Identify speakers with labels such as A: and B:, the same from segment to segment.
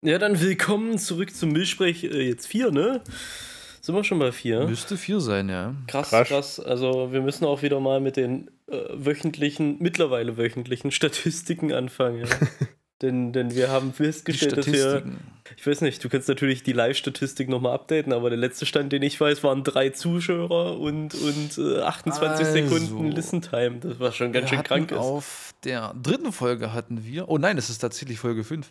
A: Ja, dann willkommen zurück zum Milchsprech. Äh, jetzt vier, ne? Sind wir schon bei vier?
B: Müsste vier sein, ja.
A: Krass, krass, krass. Also wir müssen auch wieder mal mit den äh, wöchentlichen, mittlerweile wöchentlichen Statistiken anfangen. Ja. denn, denn wir haben festgestellt, dass wir. Ich weiß nicht, du kannst natürlich die Live-Statistik nochmal updaten, aber der letzte Stand, den ich weiß, waren drei Zuschauer und, und äh, 28 also, Sekunden Listen-Time. Das war schon ganz schön krank.
B: Ist. Auf der dritten Folge hatten wir. Oh nein, es ist tatsächlich Folge 5.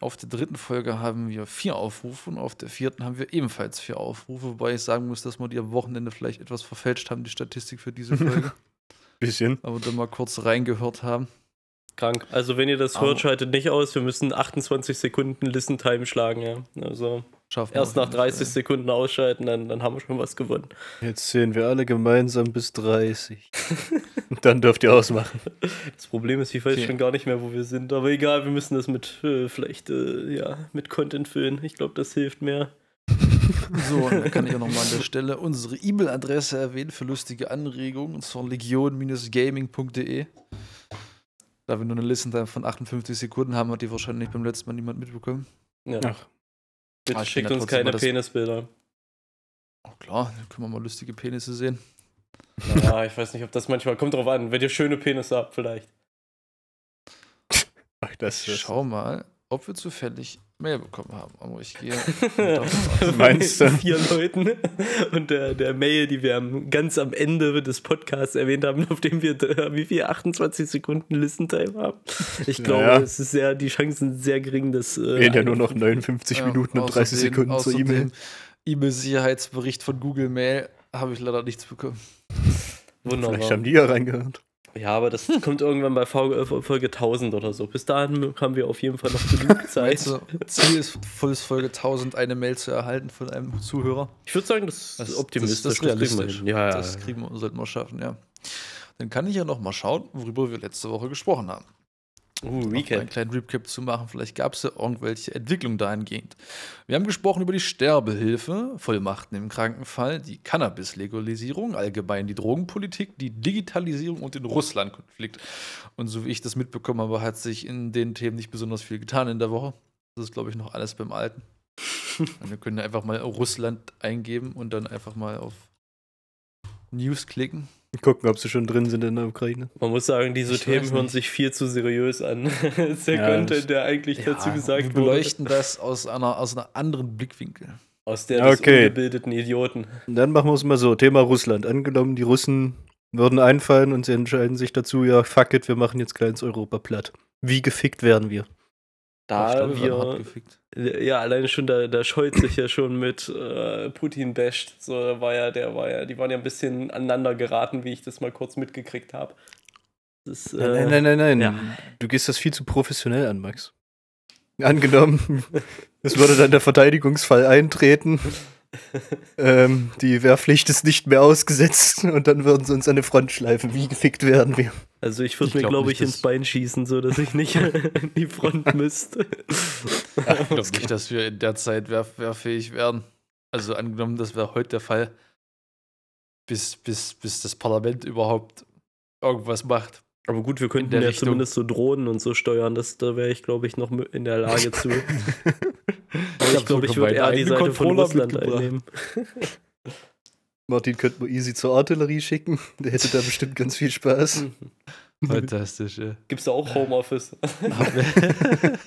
B: Auf der dritten Folge haben wir vier Aufrufe und auf der vierten haben wir ebenfalls vier Aufrufe, wobei ich sagen muss, dass wir die am Wochenende vielleicht etwas verfälscht haben, die Statistik für diese Folge.
A: Bisschen.
B: Aber dann mal kurz reingehört haben.
A: Krank. Also wenn ihr das hört, schaltet nicht aus. Wir müssen 28 Sekunden Listen-Time schlagen, ja. Also erst nach 30 Fall. Sekunden ausschalten, dann, dann haben wir schon was gewonnen.
C: Jetzt sehen wir alle gemeinsam bis 30. dann dürft ihr ausmachen.
A: Das Problem ist, ich weiß okay. schon gar nicht mehr, wo wir sind. Aber egal, wir müssen das mit äh, vielleicht äh, ja, mit Content füllen. Ich glaube, das hilft mehr.
B: So, dann kann ich auch nochmal an der Stelle unsere E-Mail-Adresse erwähnen für lustige Anregungen, und zwar legion-gaming.de. Da wir nur eine Listentime von 58 Sekunden haben, hat die wahrscheinlich beim letzten Mal niemand mitbekommen.
A: Ja. Ach. Bitte ah, schickt uns keine Penisbilder.
B: Oh klar, dann können wir mal lustige Penisse sehen.
A: Ja, ich weiß nicht, ob das manchmal kommt drauf an, wenn ihr schöne Penisse habt, vielleicht.
B: Ach, das ist. Schau mal, ob wir zufällig Mail bekommen haben. Aber ich gehe.
A: Meinst du? Vier Leuten. Und der, der Mail, die wir ganz am Ende des Podcasts erwähnt haben, auf dem wir wie viel 28 Sekunden Listen-Time haben. Ich glaube, ja, es ist sehr, die Chancen sind sehr gering, dass.
C: Äh, Gehen ja nur noch 59 ja, Minuten und 30 Sekunden zur E-Mail.
B: E-Mail-Sicherheitsbericht von Google Mail habe ich leider nichts bekommen.
C: Wunderbar. Vielleicht haben die ja reingehört.
A: Ja, aber das kommt irgendwann bei Folge, Folge 1000 oder so. Bis dahin haben wir auf jeden Fall noch genug Zeit.
B: Also, Ziel ist, volles Folge 1000 eine Mail zu erhalten von einem Zuhörer.
A: Ich würde sagen, das, das ist optimistisch.
B: Das, das, das realistisch. Ja, ja, das kriegen wir, sollten wir schaffen, ja. Dann kann ich ja noch mal schauen, worüber wir letzte Woche gesprochen haben. Uh, Recap. einen kleinen Recap zu machen. Vielleicht gab es ja irgendwelche Entwicklungen dahingehend. Wir haben gesprochen über die Sterbehilfe, Vollmachten im Krankenfall, die Cannabis-Legalisierung, allgemein die Drogenpolitik, die Digitalisierung und den Russland-Konflikt. Und so wie ich das mitbekommen habe, hat sich in den Themen nicht besonders viel getan in der Woche. Das ist, glaube ich, noch alles beim Alten. wir können einfach mal Russland eingeben und dann einfach mal auf News klicken.
C: Gucken, ob sie schon drin sind in der Ukraine.
A: Man muss sagen, diese ich Themen hören sich viel zu seriös an. das ist der ja, Content, der eigentlich ja, dazu gesagt
B: wurde. Wir beleuchten das aus einer, aus einer anderen Blickwinkel.
A: Aus der des okay. ungebildeten Idioten.
C: Dann machen wir es mal so. Thema Russland. Angenommen, die Russen würden einfallen und sie entscheiden sich dazu, ja, fuck it, wir machen jetzt kleines Europa platt. Wie gefickt werden wir?
A: Da wir, ja, alleine schon, da, da scheut sich ja schon mit äh, Putin basht. So war ja, der war ja, die waren ja ein bisschen aneinander geraten, wie ich das mal kurz mitgekriegt habe.
C: Äh, nein, nein, nein, nein. Ja. Du gehst das viel zu professionell an, Max. Angenommen, es würde dann der Verteidigungsfall eintreten ähm, die Wehrpflicht ist nicht mehr ausgesetzt und dann würden sie uns an eine Front schleifen. Wie gefickt werden wir?
A: Also ich würde mir, glaube ich, ins Bein schießen, so dass ich nicht an die Front müsste.
B: Ja, ich glaube nicht, dass wir in der Zeit wehr, wehrfähig werden. Also angenommen, das wäre heute der Fall, bis, bis, bis das Parlament überhaupt irgendwas macht.
A: Aber gut, wir könnten ja Richtung. zumindest so Drohnen und so steuern. Das, da wäre ich, glaube ich, noch in der Lage zu. ich glaube, ich würde eher die Seite von Russland einnehmen.
C: Martin könnte man easy zur Artillerie schicken. Der hätte da bestimmt ganz viel Spaß.
B: Fantastisch, ja.
A: Gibt es da auch Homeoffice?
B: Haben wir,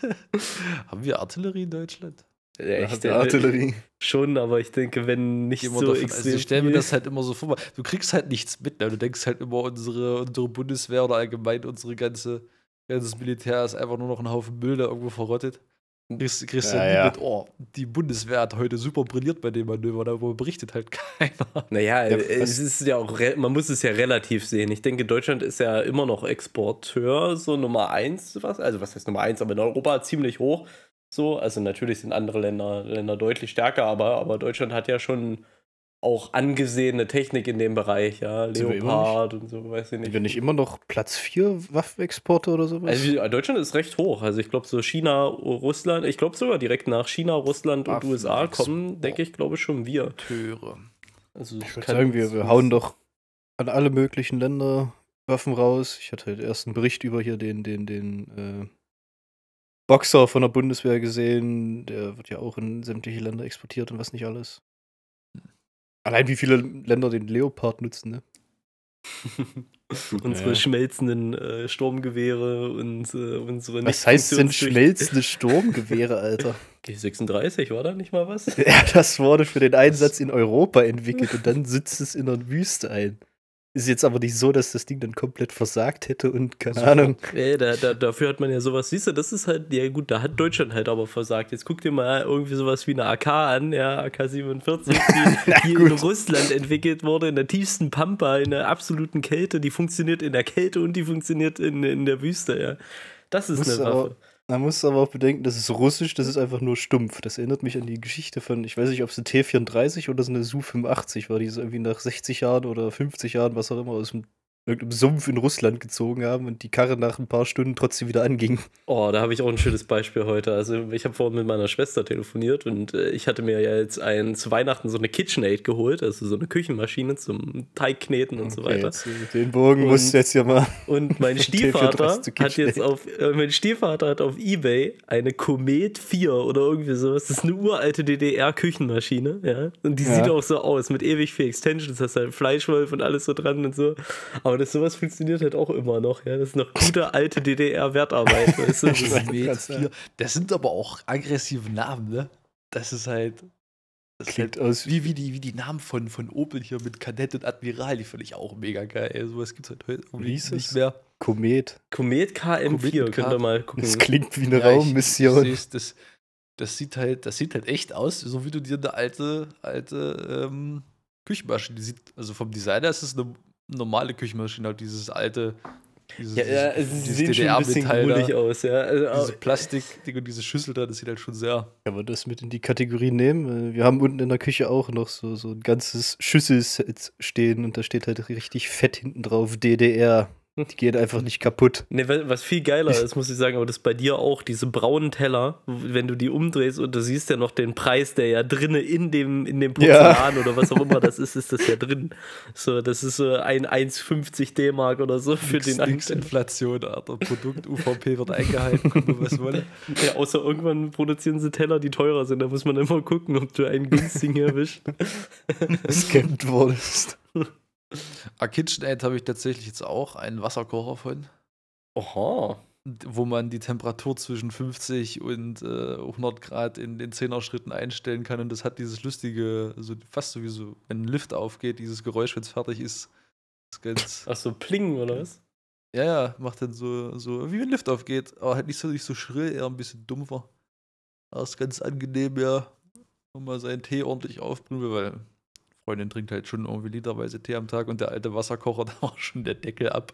B: haben wir Artillerie in Deutschland?
A: Echt, Artillerie. Schon, aber ich denke, wenn nicht so davon, extrem
B: also Ich stelle mir das halt immer so vor. Du kriegst halt nichts mit. Ne? Du denkst halt immer, unsere, unsere Bundeswehr oder allgemein unsere ganze ganzes Militär ist einfach nur noch ein Haufen Müll, der irgendwo verrottet. Kriegst, kriegst ja, ja. mit, oh, die Bundeswehr hat heute super brilliert bei dem Manöver, darüber berichtet halt keiner.
A: Naja, ja, es ist ja auch, man muss es ja relativ sehen. Ich denke, Deutschland ist ja immer noch Exporteur, so Nummer eins, was, also was heißt Nummer eins, aber in Europa ziemlich hoch. So, also natürlich sind andere Länder, Länder deutlich stärker, aber, aber Deutschland hat ja schon auch angesehene Technik in dem Bereich, ja, Leopard und so, weiß ich nicht. Sind
C: wir nicht immer noch Platz 4 Waffenexporte oder sowas?
A: Also Deutschland ist recht hoch. Also ich glaube so China, Russland, ich glaube sogar direkt nach China, Russland und USA kommen, denke ich, glaube ich schon wir.
B: Töre.
C: Also ich würde sagen, wir, wir hauen doch an alle möglichen Länder Waffen raus. Ich hatte halt erst einen Bericht über hier den, den, den, äh, Boxer von der Bundeswehr gesehen. Der wird ja auch in sämtliche Länder exportiert und was nicht alles. Allein wie viele Länder den Leopard nutzen, ne?
A: unsere ja. schmelzenden äh, Sturmgewehre und äh, unsere
C: Was heißt denn schmelzende Sturmgewehre, Alter?
A: G36, war da nicht mal was?
C: Ja, das wurde für den Einsatz in Europa entwickelt und dann sitzt es in der Wüste ein. Ist jetzt aber nicht so, dass das Ding dann komplett versagt hätte und keine also, Ahnung.
A: Ey, da, da, dafür hat man ja sowas, siehst du, das ist halt, ja gut, da hat Deutschland halt aber versagt. Jetzt guck dir mal irgendwie sowas wie eine AK an, ja, AK-47, die, die in Russland entwickelt wurde, in der tiefsten Pampa, in der absoluten Kälte, die funktioniert in der Kälte und die funktioniert in, in der Wüste, ja. Das ist eine Waffe.
C: Man muss aber auch bedenken, das ist russisch, das ist einfach nur stumpf. Das erinnert mich an die Geschichte von, ich weiß nicht, ob es eine T34 oder so eine Su-85 war, die so irgendwie nach 60 Jahren oder 50 Jahren, was auch immer, aus dem irgendeinem Sumpf in Russland gezogen haben und die Karre nach ein paar Stunden trotzdem wieder anging.
A: Oh, da habe ich auch ein schönes Beispiel heute. Also ich habe vorhin mit meiner Schwester telefoniert und äh, ich hatte mir ja jetzt ein, zu Weihnachten so eine KitchenAid geholt, also so eine Küchenmaschine zum Teigkneten und okay, so weiter. Jetzt,
C: den Bogen und, musst du jetzt ja mal.
A: Und mein Stiefvater hat jetzt auf, äh, mein Stiefvater hat auf Ebay eine Comet 4 oder irgendwie sowas. Das ist eine uralte DDR-Küchenmaschine, ja. Und die ja. sieht auch so aus mit ewig viel Extensions, das heißt halt Fleischwolf und alles so dran und so. Aber das sowas funktioniert halt auch immer noch. Ja? Das ist noch gute alte DDR-Wertarbeit. weißt
B: du? das sind aber auch aggressive Namen, ne? Das ist halt. Das Klingt halt aus wie, wie, die, wie die Namen von, von Opel hier mit Kadett und Admiral, die finde ich auch mega geil. Ey, sowas gibt es halt heute nicht es? mehr.
C: Komet.
A: Komet KM4, könnt ihr mal gucken.
C: Das klingt wie eine ja, Raummission.
B: Ich, das, das, sieht halt, das sieht halt echt aus, so wie du dir eine alte, alte ähm, Küchenmaschine, die sieht, also vom Designer ist es eine normale Küchenmaschine, halt dieses alte.
A: Dieses, ja, ja, es dieses sieht schon ein bisschen gullig aus, ja.
B: Also, diese Plastik-Ding und diese Schüssel da, das sieht halt schon sehr.
C: Kann man das mit in die Kategorie nehmen? Wir haben unten in der Küche auch noch so, so ein ganzes Schüsselset stehen und da steht halt richtig fett hinten drauf DDR. Die gehen einfach nicht kaputt.
A: Ne, was viel geiler ist, muss ich sagen, aber das bei dir auch, diese braunen Teller, wenn du die umdrehst und du siehst ja noch den Preis, der ja drinne in dem, in dem Porzellan ja. oder was auch immer das ist, ist das ja drin. So, das ist so ein 1,50 D-Mark oder so für nix, den
B: nix Inflation, Alter. Produkt UVP wird eingehalten, gucken, was wollen.
A: Ja, außer irgendwann produzieren sie Teller, die teurer sind. Da muss man immer gucken, ob du einen günstigen erwischt.
C: Scammt wurdest.
B: A KitchenAid habe ich tatsächlich jetzt auch einen Wasserkocher von.
A: Oha.
B: Wo man die Temperatur zwischen 50 und äh, 100 Grad in den 10er Schritten einstellen kann. Und das hat dieses lustige, so fast sowieso, wenn ein Lift aufgeht, dieses Geräusch, wenn es fertig ist.
A: ist ganz Ach so, Pling oder was?
B: Ja, ja, macht dann so, so wie wenn ein Lift aufgeht. Aber halt nicht so, nicht so schrill, eher ein bisschen dumpfer. Aber ist ganz angenehm, ja. Und mal seinen Tee ordentlich aufbrühen, weil Freundin trinkt halt schon irgendwie literweise Tee am Tag und der alte Wasserkocher, da war schon der Deckel ab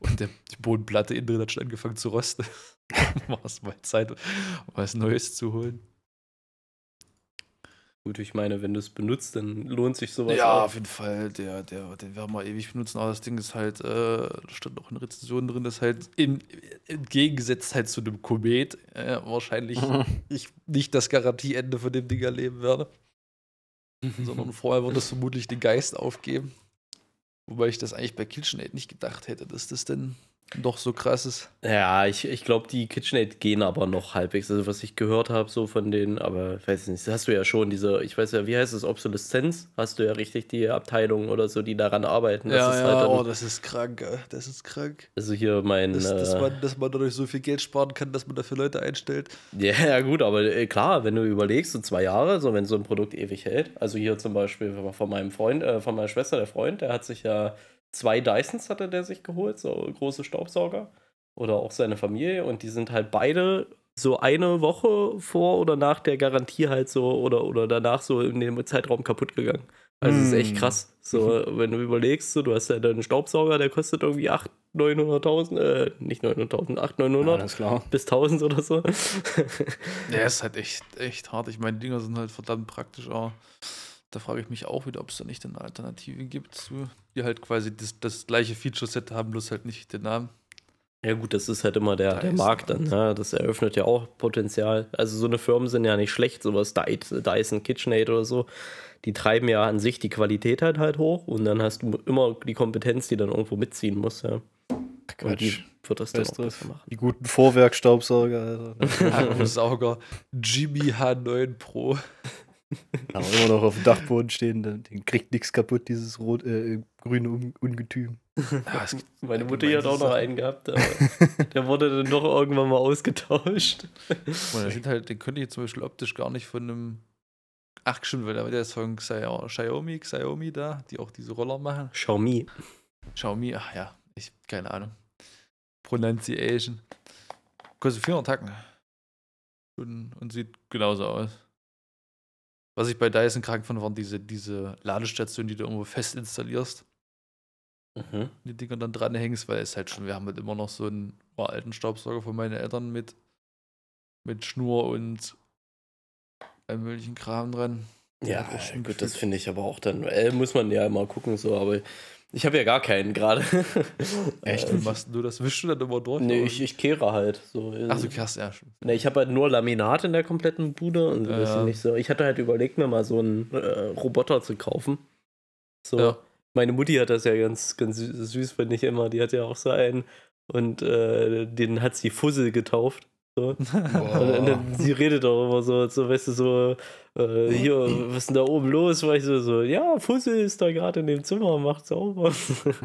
B: und der, die Bodenplatte innen drin hat schon angefangen zu rosten. war es mal Zeit, was Neues zu holen.
A: Gut, ich meine, wenn du es benutzt, dann lohnt sich sowas.
B: Ja, auch. auf jeden Fall. Der, der, den werden wir ewig benutzen. Aber das Ding ist halt, äh, da stand auch eine Rezension drin, das halt im, entgegengesetzt halt zu einem Komet äh, wahrscheinlich ich nicht das Garantieende von dem Ding erleben werde. sondern vorher wird es vermutlich den Geist aufgeben. Wobei ich das eigentlich bei KitchenAid nicht gedacht hätte, dass das denn doch so krass ist.
A: Ja, ich, ich glaube, die KitchenAid gehen aber noch halbwegs. Also, was ich gehört habe, so von denen, aber ich weiß nicht, hast du ja schon diese, ich weiß ja, wie heißt es, Obsoleszenz? Hast du ja richtig die Abteilung oder so, die daran arbeiten.
B: Das ja, ja, halt oh, das ist krank, das ist krank.
A: Also, hier mein.
B: Das, dass, äh, man, dass man dadurch so viel Geld sparen kann, dass man dafür Leute einstellt.
A: Ja, ja, gut, aber äh, klar, wenn du überlegst, so zwei Jahre, so wenn so ein Produkt ewig hält. Also, hier zum Beispiel von meinem Freund, äh, von meiner Schwester, der Freund, der hat sich ja zwei Dysons hatte der sich geholt, so große Staubsauger. Oder auch seine Familie. Und die sind halt beide so eine Woche vor oder nach der Garantie halt so oder, oder danach so in dem Zeitraum kaputt gegangen. Also mm. ist echt hm. krass. So, wenn du überlegst, so, du hast ja deinen Staubsauger, der kostet irgendwie 800.000, 900.000, äh, nicht 900.000, 800, 900 ja, bis 1000 oder so.
B: ja, ist halt echt, echt hart. Ich meine, Dinger sind halt verdammt praktisch auch. Da frage ich mich auch wieder, ob es da nicht eine Alternative gibt, zu, die halt quasi das, das gleiche Feature-Set haben, bloß halt nicht den Namen.
A: Ja gut, das ist halt immer der, der Markt dann. Ja, ne? das eröffnet ja auch Potenzial. Also so eine Firmen sind ja nicht schlecht, sowas Dyson, KitchenAid oder so. Die treiben ja an sich die Qualität halt halt hoch und dann hast du immer die Kompetenz, die dann irgendwo mitziehen muss. Ja.
C: Quatsch. Und die wird das dann auch besser machen. Die guten Vorwerkstaubsauger.
B: Sauger Jimmy H9 Pro.
C: Aber immer noch auf dem Dachboden stehen, den kriegt nichts kaputt, dieses rot, äh, grüne Ungetüm.
A: Ja, Meine Mutter hat auch noch einen gehabt, aber der wurde dann doch irgendwann mal ausgetauscht.
B: Und halt, den könnte ich zum Beispiel optisch gar nicht von einem. Ach, stimmt, weil der ist von Xiaomi, Xiaomi da, die auch diese Roller machen.
A: Xiaomi.
B: Xiaomi, ach ja, ich, keine Ahnung. Pronunciation. Kostet 400 Tacken. Und, und sieht genauso aus. Was ich bei Dyson krank fand, waren diese, diese Ladestationen, die du irgendwo fest installierst. Mhm. Die Dinger dann dranhängst, weil es halt schon, wir haben halt immer noch so einen alten Staubsauger von meinen Eltern mit, mit Schnur und allem möglichen Kram dran.
A: Ja, ja gut, das finde ich aber auch dann, äh, muss man ja mal gucken, so, aber ich habe ja gar keinen gerade.
B: Echt? Wie machst du das? Wischst du dann immer durch?
A: Nee, ich, ich kehre halt. So.
B: Ach, du kehrst ja schon.
A: Nee, ich habe halt nur Laminat in der kompletten Bude und ja, ja. nicht so. Ich hatte halt überlegt, mir mal so einen äh, Roboter zu kaufen. So. Ja. Meine Mutti hat das ja ganz, ganz süß, finde ich immer. Die hat ja auch so einen und äh, den hat sie Fussel getauft. So. Und, dann, sie redet auch immer so, so weißt du, so, äh, hier, was ist denn da oben los? War ich so, so ja, Fussel ist da gerade in dem Zimmer, macht sauber.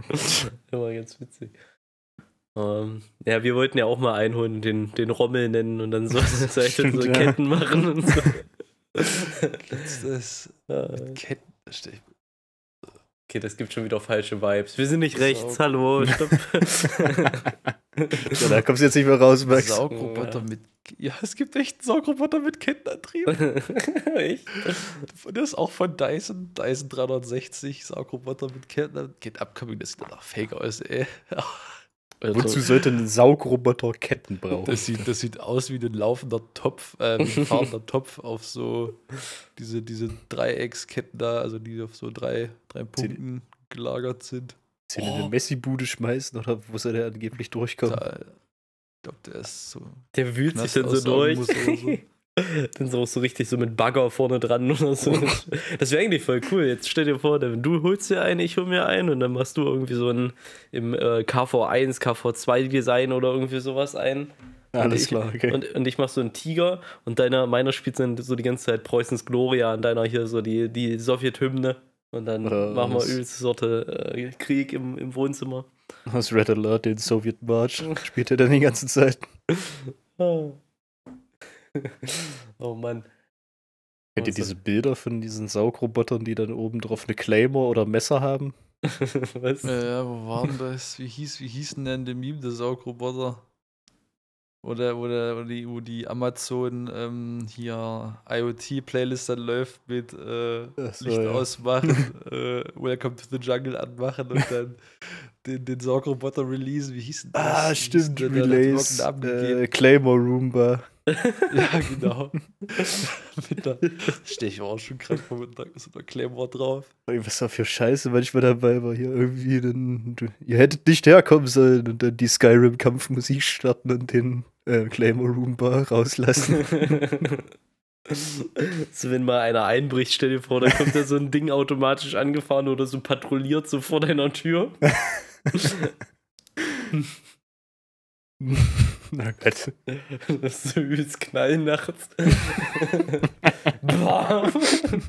A: immer ganz witzig. Ähm, ja, wir wollten ja auch mal einholen und den, den Rommel nennen und dann so, so, so Ketten machen und so.
B: das, das, Ketten, das stelle ich
A: Okay, das gibt schon wieder falsche Vibes. Wir sind nicht rechts, hallo, stopp.
C: so, da kommst du jetzt nicht mehr raus, Max.
B: Saugroboter ja. mit. Ja, es gibt echt einen Saugroboter mit Kettenantrieb. echt? Das ist auch von Dyson. Dyson 360, Saugroboter mit Kettenantrieb. Geht upcoming, das sieht nach Fake aus, ey.
C: Also, Wozu sollte ein Saugroboter Ketten brauchen?
B: Das sieht, das sieht aus wie ein laufender Topf, äh, wie ein fahrender Topf auf so diese, diese Dreiecksketten da, also die auf so drei, drei Punkten gelagert sind.
C: Sie oh. in eine Messi-Bude schmeißen oder wo soll der angeblich durchkommen? Da,
B: ich glaube, der ist so.
A: Der wühlt sich dann so durch. So. Dann so, so richtig so mit Bagger vorne dran oder so. Das wäre eigentlich voll cool. Jetzt stell dir vor, du holst dir einen, ich hol mir einen und dann machst du irgendwie so ein im äh, KV1, KV2 Design oder irgendwie sowas ein.
C: Alles ich, klar, okay.
A: Und, und ich mach so einen Tiger und deiner, meiner spielt dann so die ganze Zeit Preußens Gloria und deiner hier so die, die Sowjethymne. Und dann Oder machen wir übelste Sorte äh, Krieg im, im Wohnzimmer.
C: Das Red Alert, den Sowjetmarsch, spielt er dann die ganze Zeit.
A: oh. oh Mann.
C: Kennt ihr diese Bilder von diesen Saugrobotern, die dann oben drauf eine Claymore oder Messer haben?
B: Was? Ja, wo waren das? Wie hieß, wie hieß denn der Meme, der Saugroboter? Oder, oder, die, wo die Amazon ähm, hier IoT-Playlist dann läuft mit äh, so, Licht ja. ausmachen, äh, Welcome to the Jungle anmachen und dann den, den Sorgroboter release. Wie hieß denn
C: das? Ah, stimmt, Release. Äh, Claymore Roomba.
B: ja, genau. der, stehe ich auch schon gerade vor mit so einer Claymore drauf.
C: Was da für Scheiße manchmal dabei war hier irgendwie, dann, ihr hättet nicht herkommen sollen und dann die Skyrim-Kampfmusik starten und den äh, Claymore Roomba rauslassen.
A: so, wenn mal einer einbricht, stell dir vor, dann kommt da so ein Ding automatisch angefahren oder so patrouilliert so vor deiner Tür.
C: Na Gott.
A: Das ist so übelst knallen nachts.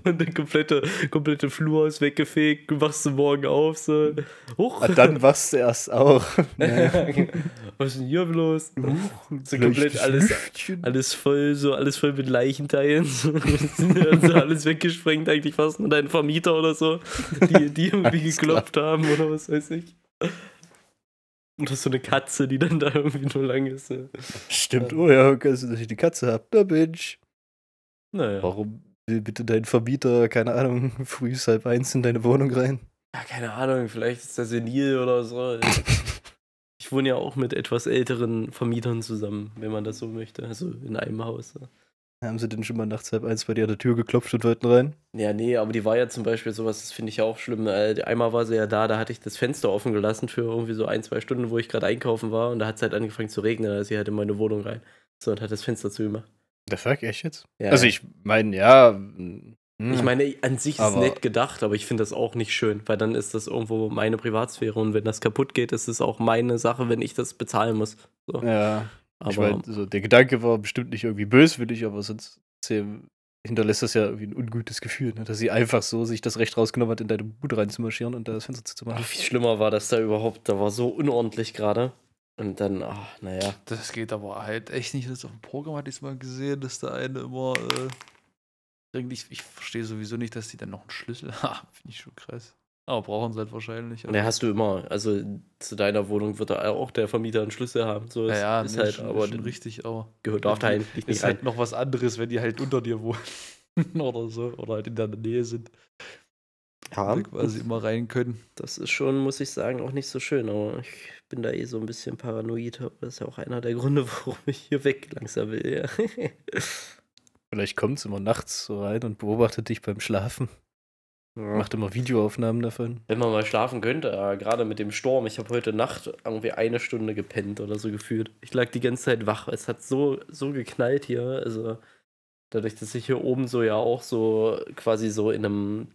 A: Und der komplette, komplette Flur ist weggefegt. Du wachst du morgen auf. So.
C: Huch. Und dann wachst du erst auch.
A: Was ist denn hier bloß? So komplett alles, alles voll, so alles voll mit Leichenteilen. So, also alles weggesprengt, eigentlich fast nur dein Vermieter oder so, die, die irgendwie geklopft haben oder was weiß ich. Und das ist so eine Katze, die dann da irgendwie nur lang ist.
C: Stimmt, oh ja, dass ich die Katze hab. Na Mensch. Naja. Warum will bitte dein Vermieter, keine Ahnung, früh halb eins in deine Wohnung rein?
A: Ja, keine Ahnung, vielleicht ist der senil oder so. ich wohne ja auch mit etwas älteren Vermietern zusammen, wenn man das so möchte. Also in einem Haus.
C: Haben sie denn schon mal nachts halb eins bei dir an der Tür geklopft und wollten rein?
A: Ja, nee, aber die war ja zum Beispiel sowas, das finde ich ja auch schlimm. Äh, einmal war sie ja da, da hatte ich das Fenster offen gelassen für irgendwie so ein, zwei Stunden, wo ich gerade einkaufen war und da hat es halt angefangen zu regnen, da ist sie halt in meine Wohnung rein. So, und hat das Fenster zugemacht.
C: Der fuck, echt jetzt? Ja. Also ich meine, ja,
A: Mhm. Ich meine, an sich ist es nett gedacht, aber ich finde das auch nicht schön, weil dann ist das irgendwo meine Privatsphäre und wenn das kaputt geht, ist es auch meine Sache, wenn ich das bezahlen muss. So.
C: Ja. Aber ich mein, also der Gedanke war bestimmt nicht irgendwie böswillig, aber sonst hinterlässt das ja irgendwie ein ungutes Gefühl, ne? dass sie einfach so sich das Recht rausgenommen hat, in deine Bude reinzumarschieren und da das Fenster zu machen.
A: Viel schlimmer war das da überhaupt, da war so unordentlich gerade. Und dann, ach, naja.
B: Das geht aber halt echt nicht. Das auf dem Programm hatte ich es mal gesehen, dass da eine immer äh, irgendwie, ich verstehe sowieso nicht, dass die dann noch einen Schlüssel haben. Finde ich schon krass. Aber brauchen sie halt wahrscheinlich.
A: Ne, hast du immer. Also zu deiner Wohnung wird da auch der Vermieter einen Schlüssel haben. So
B: ist, ja, ja, ist nee, halt, schon, aber schon richtig, aber
A: gehört darf da eigentlich
B: nicht Ist halt noch was anderes, wenn die halt unter dir wohnen oder so oder halt in der Nähe sind.
A: Ja.
B: Quasi immer rein können.
A: Das ist schon, muss ich sagen, auch nicht so schön, aber ich bin da eh so ein bisschen paranoid. Das ist ja auch einer der Gründe, warum ich hier weg langsam will. Ja.
C: Vielleicht kommt es immer nachts so rein und beobachtet dich beim Schlafen. Ja. Macht immer Videoaufnahmen davon.
A: Wenn man mal schlafen könnte, äh, gerade mit dem Sturm. Ich habe heute Nacht irgendwie eine Stunde gepennt oder so gefühlt. Ich lag die ganze Zeit wach. Es hat so, so geknallt hier. Also dadurch, dass ich hier oben so ja auch so quasi so in einem.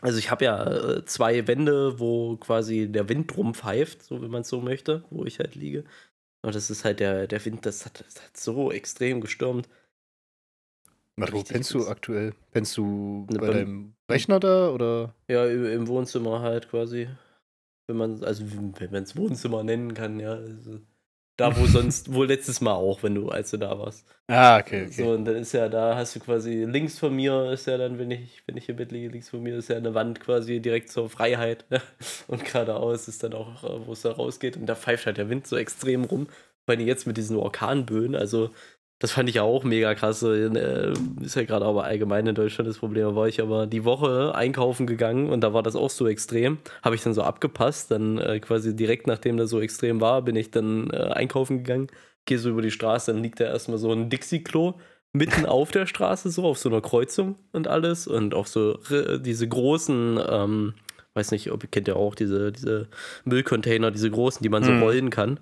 A: Also ich habe ja äh, zwei Wände, wo quasi der Wind drum pfeift, so wie man es so möchte, wo ich halt liege. Und das ist halt der, der Wind, das hat, das hat so extrem gestürmt.
C: Wo pennst du aktuell? Pennst du ne, bei deinem Rechner da oder?
A: Ja, im Wohnzimmer halt quasi. Wenn man, also wenn man es Wohnzimmer nennen kann, ja. Also da, wo sonst, wo letztes Mal auch, wenn du, als du da warst.
C: Ah, okay, okay.
A: So, und dann ist ja, da hast du quasi links von mir ist ja dann, wenn ich, wenn ich im Bett liege, links von mir ist ja eine Wand quasi direkt zur Freiheit. und geradeaus ist dann auch, wo es da rausgeht. Und da pfeift halt der Wind so extrem rum. Vor allem jetzt mit diesen Orkanböen, also das fand ich ja auch mega krass. Äh, ist ja gerade aber allgemein in Deutschland das Problem. Da war ich aber die Woche einkaufen gegangen und da war das auch so extrem. Habe ich dann so abgepasst. Dann äh, quasi direkt nachdem das so extrem war, bin ich dann äh, einkaufen gegangen. Gehe so über die Straße, dann liegt da erstmal so ein Dixie-Klo mitten auf der Straße, so auf so einer Kreuzung und alles. Und auch so diese großen, ähm, weiß nicht, ob ihr kennt ja auch diese, diese Müllcontainer, diese großen, die man so mhm. rollen kann.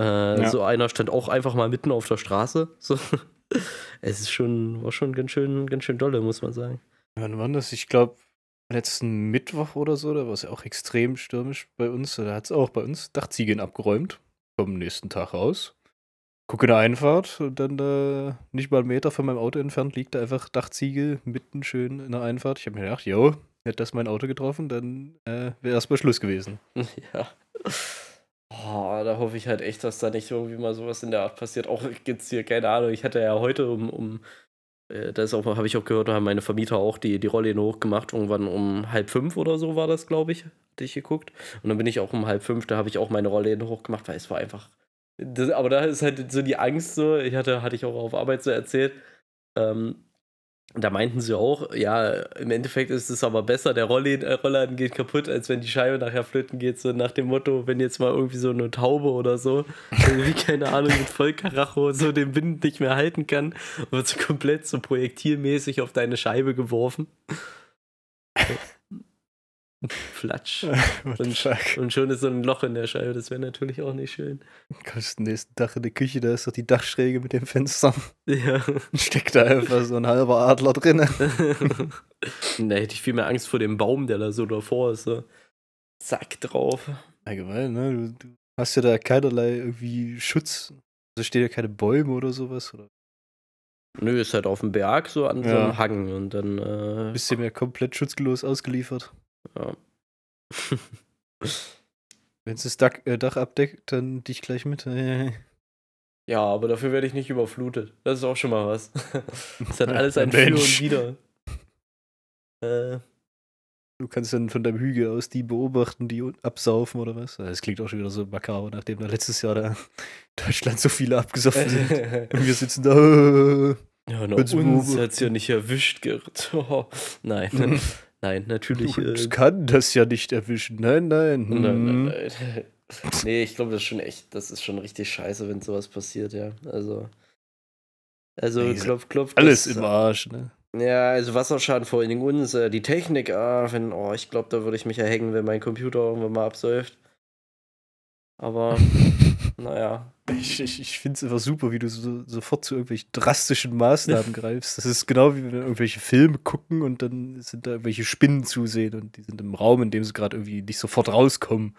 A: Äh, ja. So einer stand auch einfach mal mitten auf der Straße. So. es ist schon, war schon ganz schön, ganz schön dolle, muss man sagen.
C: Wann war das? Ich glaube, letzten Mittwoch oder so, da war es ja auch extrem stürmisch bei uns. Da hat es auch bei uns Dachziegeln abgeräumt. Kommen nächsten Tag raus. Gucke in der Einfahrt und dann da nicht mal einen Meter von meinem Auto entfernt liegt da einfach Dachziegel mitten schön in der Einfahrt. Ich habe mir gedacht, jo, hätte das mein Auto getroffen, dann äh, wäre erstmal Schluss gewesen.
A: Ja. Oh, da hoffe ich halt echt, dass da nicht irgendwie mal sowas in der Art passiert. Auch jetzt hier, keine Ahnung, ich hatte ja heute um, um äh, das habe ich auch gehört, da haben meine Vermieter auch die, die Rolle hochgemacht. Irgendwann um halb fünf oder so war das, glaube ich, hatte ich geguckt. Und dann bin ich auch um halb fünf, da habe ich auch meine Rolle hochgemacht, weil es war einfach. Das, aber da ist halt so die Angst so, ich hatte, hatte ich auch auf Arbeit so erzählt, ähm, da meinten sie auch, ja, im Endeffekt ist es aber besser, der Rollladen geht kaputt, als wenn die Scheibe nachher flöten geht, so nach dem Motto, wenn jetzt mal irgendwie so eine Taube oder so, wie keine Ahnung, mit Vollkaracho so den Wind nicht mehr halten kann, wird so komplett so projektilmäßig auf deine Scheibe geworfen. Flatsch. und, und, schon ist so ein Loch in der Scheibe. Das wäre natürlich auch nicht schön.
C: Kommst nächsten Dach in die Küche, da ist doch die Dachschräge mit dem Fenster.
A: Ja.
C: Steckt da einfach so ein halber Adler drin.
A: da hätte ich viel mehr Angst vor dem Baum, der da so davor ist. So. Zack drauf.
C: Allgemein, ne? Du, du hast ja da keinerlei irgendwie Schutz. Also stehen ja keine Bäume oder sowas, oder?
A: Nö, ist halt auf dem Berg so an ja. so einem Hang und dann. Äh,
C: Bist du mir komplett schutzlos ausgeliefert.
A: Ja.
C: Wenn es das Dach, äh, Dach, abdeckt, dann dich gleich mit.
A: ja, aber dafür werde ich nicht überflutet. Das ist auch schon mal was. Es hat alles ein Für und Wider.
C: Äh. Du kannst dann von deinem Hügel aus die beobachten, die absaufen oder was? Das klingt auch schon wieder so makaber, nachdem da letztes Jahr da Deutschland so viele abgesoffen sind. und wir sitzen da.
A: Ja, na, uns hat es ja nicht erwischt, Gerrit. Oh, nein. Nein, natürlich.
C: Uns äh, kann das ja nicht erwischen. Nein, nein. Nein, nein,
A: mhm. nein. nee, ich glaube, das ist schon echt, das ist schon richtig scheiße, wenn sowas passiert, ja. Also. Also, nee, klopf, klopf.
C: Alles das, im Arsch, ne?
A: Ja, also Wasserschaden vor allen Dingen uns, äh, die Technik, ah, wenn, oh, ich glaube, da würde ich mich erhängen, wenn mein Computer irgendwann mal absäuft. Aber naja.
C: Ich, ich, ich finde es einfach super, wie du so, sofort zu irgendwelchen drastischen Maßnahmen greifst. Das ist genau wie wenn wir irgendwelche Filme gucken und dann sind da irgendwelche Spinnen zusehen und die sind im Raum, in dem sie gerade irgendwie nicht sofort rauskommen.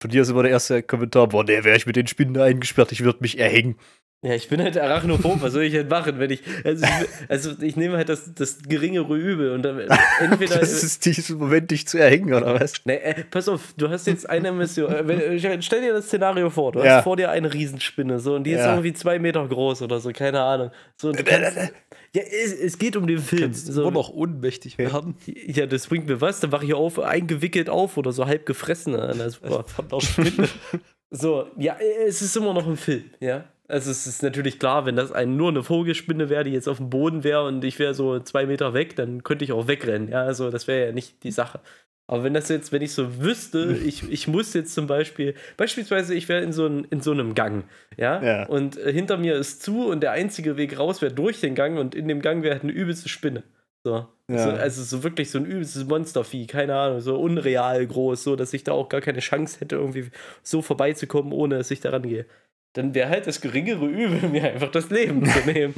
C: Von dir ist immer der erste Kommentar, boah, der wäre ich mit den Spinnen eingesperrt, ich würde mich erhängen.
A: Ja, ich bin halt Arachnophob, was soll ich halt machen, wenn ich. Also, ich, also ich nehme halt das, das geringere Übel und dann
C: entweder. das ist dieser Moment, dich zu erhängen, oder was?
A: Nee, äh, pass auf, du hast jetzt eine Mission. Äh, wenn, stell dir das Szenario vor, du ja. hast vor dir eine Riesenspinne, so, und die ist ja. irgendwie zwei Meter groß oder so, keine Ahnung. So, und du kannst, ja, es, es, geht um den Film.
B: Kannst so. noch ohnmächtig werden.
A: Ja, das bringt mir was, dann wache ich auf, eingewickelt auf oder so halb gefressen. Na, super. Von der Spinne. so, ja, es ist immer noch ein Film, ja. Also es ist natürlich klar, wenn das ein, nur eine Vogelspinne wäre, die jetzt auf dem Boden wäre und ich wäre so zwei Meter weg, dann könnte ich auch wegrennen. Ja, also das wäre ja nicht die Sache. Aber wenn das jetzt, wenn ich so wüsste, ich, ich muss jetzt zum Beispiel, beispielsweise ich wäre in, so in so einem Gang, ja, ja. und äh, hinter mir ist zu und der einzige Weg raus wäre durch den Gang und in dem Gang wäre halt eine übelste Spinne. So. Ja. so. Also so wirklich so ein übelstes Monstervieh, keine Ahnung, so unreal groß, so dass ich da auch gar keine Chance hätte, irgendwie so vorbeizukommen, ohne dass ich daran gehe dann wäre halt das geringere Übel, mir einfach das Leben zu nehmen.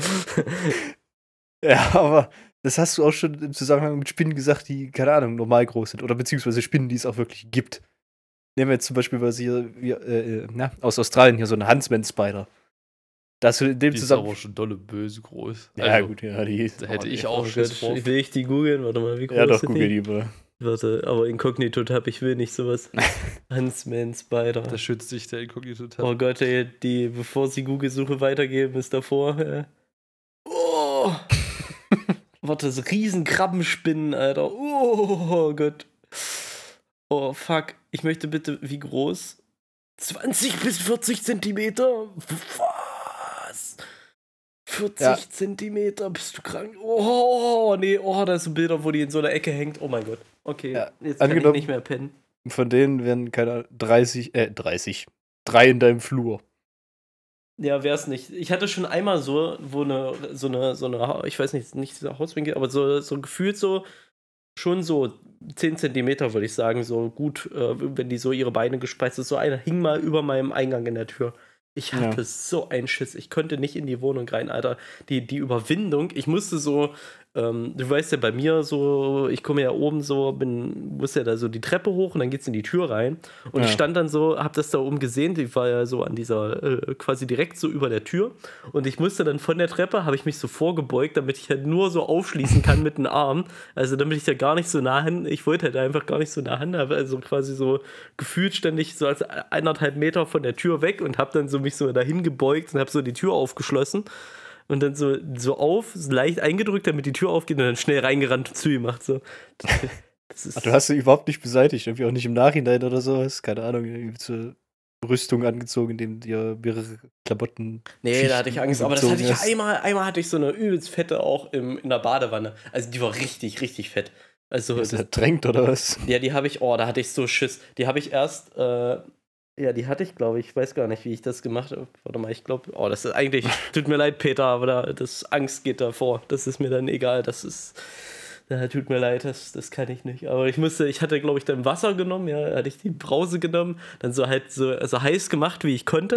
C: ja, aber das hast du auch schon im Zusammenhang mit Spinnen gesagt, die, keine Ahnung, normal groß sind. Oder beziehungsweise Spinnen, die es auch wirklich gibt. Nehmen wir jetzt zum Beispiel, was hier, wie, äh, na, aus Australien hier so eine Huntsman-Spider. Das in dem
B: die Zusammenhang. ist aber schon dolle böse groß.
C: Ja, also, gut, ja, die.
B: Da hätte ich auch schon.
A: Will ich die googeln? Warte mal, wie groß
C: Ja, doch, google die mal.
A: Warte, aber Inkognito-Tab, ich will nicht sowas. Huntsman Spider.
B: Da schützt sich der Inkognito-Tab.
A: Oh Gott, ey, die, bevor sie Google-Suche weitergeben, ist davor. Ja. Oh! Warte, so riesen Krabbenspinnen, Alter. Oh Gott. Oh fuck. Ich möchte bitte, wie groß? 20 bis 40 Zentimeter? Was? 40 ja. Zentimeter, bist du krank? Oh, nee, oh, da sind Bilder, wo die in so einer Ecke hängt. Oh mein Gott. Okay, ja. jetzt kann ich nicht mehr pennen.
C: Von denen werden keine 30, äh, 30. Drei in deinem Flur.
A: Ja, wär's nicht. Ich hatte schon einmal so, wo eine, so eine, so eine, ich weiß nicht, nicht dieser Hauswinkel, aber so, so gefühlt so, schon so 10 Zentimeter, würde ich sagen, so gut, äh, wenn die so ihre Beine gespreizt ist. So einer hing mal über meinem Eingang in der Tür. Ich hatte ja. so einen Schiss. Ich konnte nicht in die Wohnung rein, Alter. Die, die Überwindung, ich musste so ähm, du weißt ja bei mir so, ich komme ja oben so, bin, muss ja da so die Treppe hoch und dann geht's in die Tür rein. Und ja. ich stand dann so, hab das da oben gesehen, die war ja so an dieser, äh, quasi direkt so über der Tür. Und ich musste dann von der Treppe, habe ich mich so vorgebeugt, damit ich halt nur so aufschließen kann mit den Armen. Also damit ich da gar nicht so nah hin, ich wollte halt einfach gar nicht so nah hin, also quasi so gefühlt ständig so als eineinhalb Meter von der Tür weg und habe dann so mich so dahin gebeugt und habe so die Tür aufgeschlossen und dann so, so auf, leicht eingedrückt, damit die Tür aufgeht und dann schnell reingerannt zu ihm macht. So.
C: Das, das Ach, du hast sie überhaupt nicht beseitigt, irgendwie auch nicht im Nachhinein oder sowas. Keine Ahnung, irgendwie zur Rüstung angezogen, indem dir mehrere Klamotten.
A: Nee, da hatte ich Angst, aber das hatte ich einmal, einmal hatte ich so eine übelst fette auch im, in der Badewanne. Also die war richtig, richtig fett. Also,
C: ist das drängt oder was?
A: Ja, die habe ich, oh, da hatte ich so Schiss. Die habe ich erst äh, ja, die hatte ich, glaube ich. Ich weiß gar nicht, wie ich das gemacht habe. Warte mal, ich glaube, oh, das ist eigentlich, tut mir leid, Peter, aber da, das Angst geht davor. Das ist mir dann egal. Das ist, ja, tut mir leid, das, das kann ich nicht. Aber ich musste, ich hatte, glaube ich, dann Wasser genommen, ja, hatte ich die Brause genommen, dann so halt so also heiß gemacht, wie ich konnte.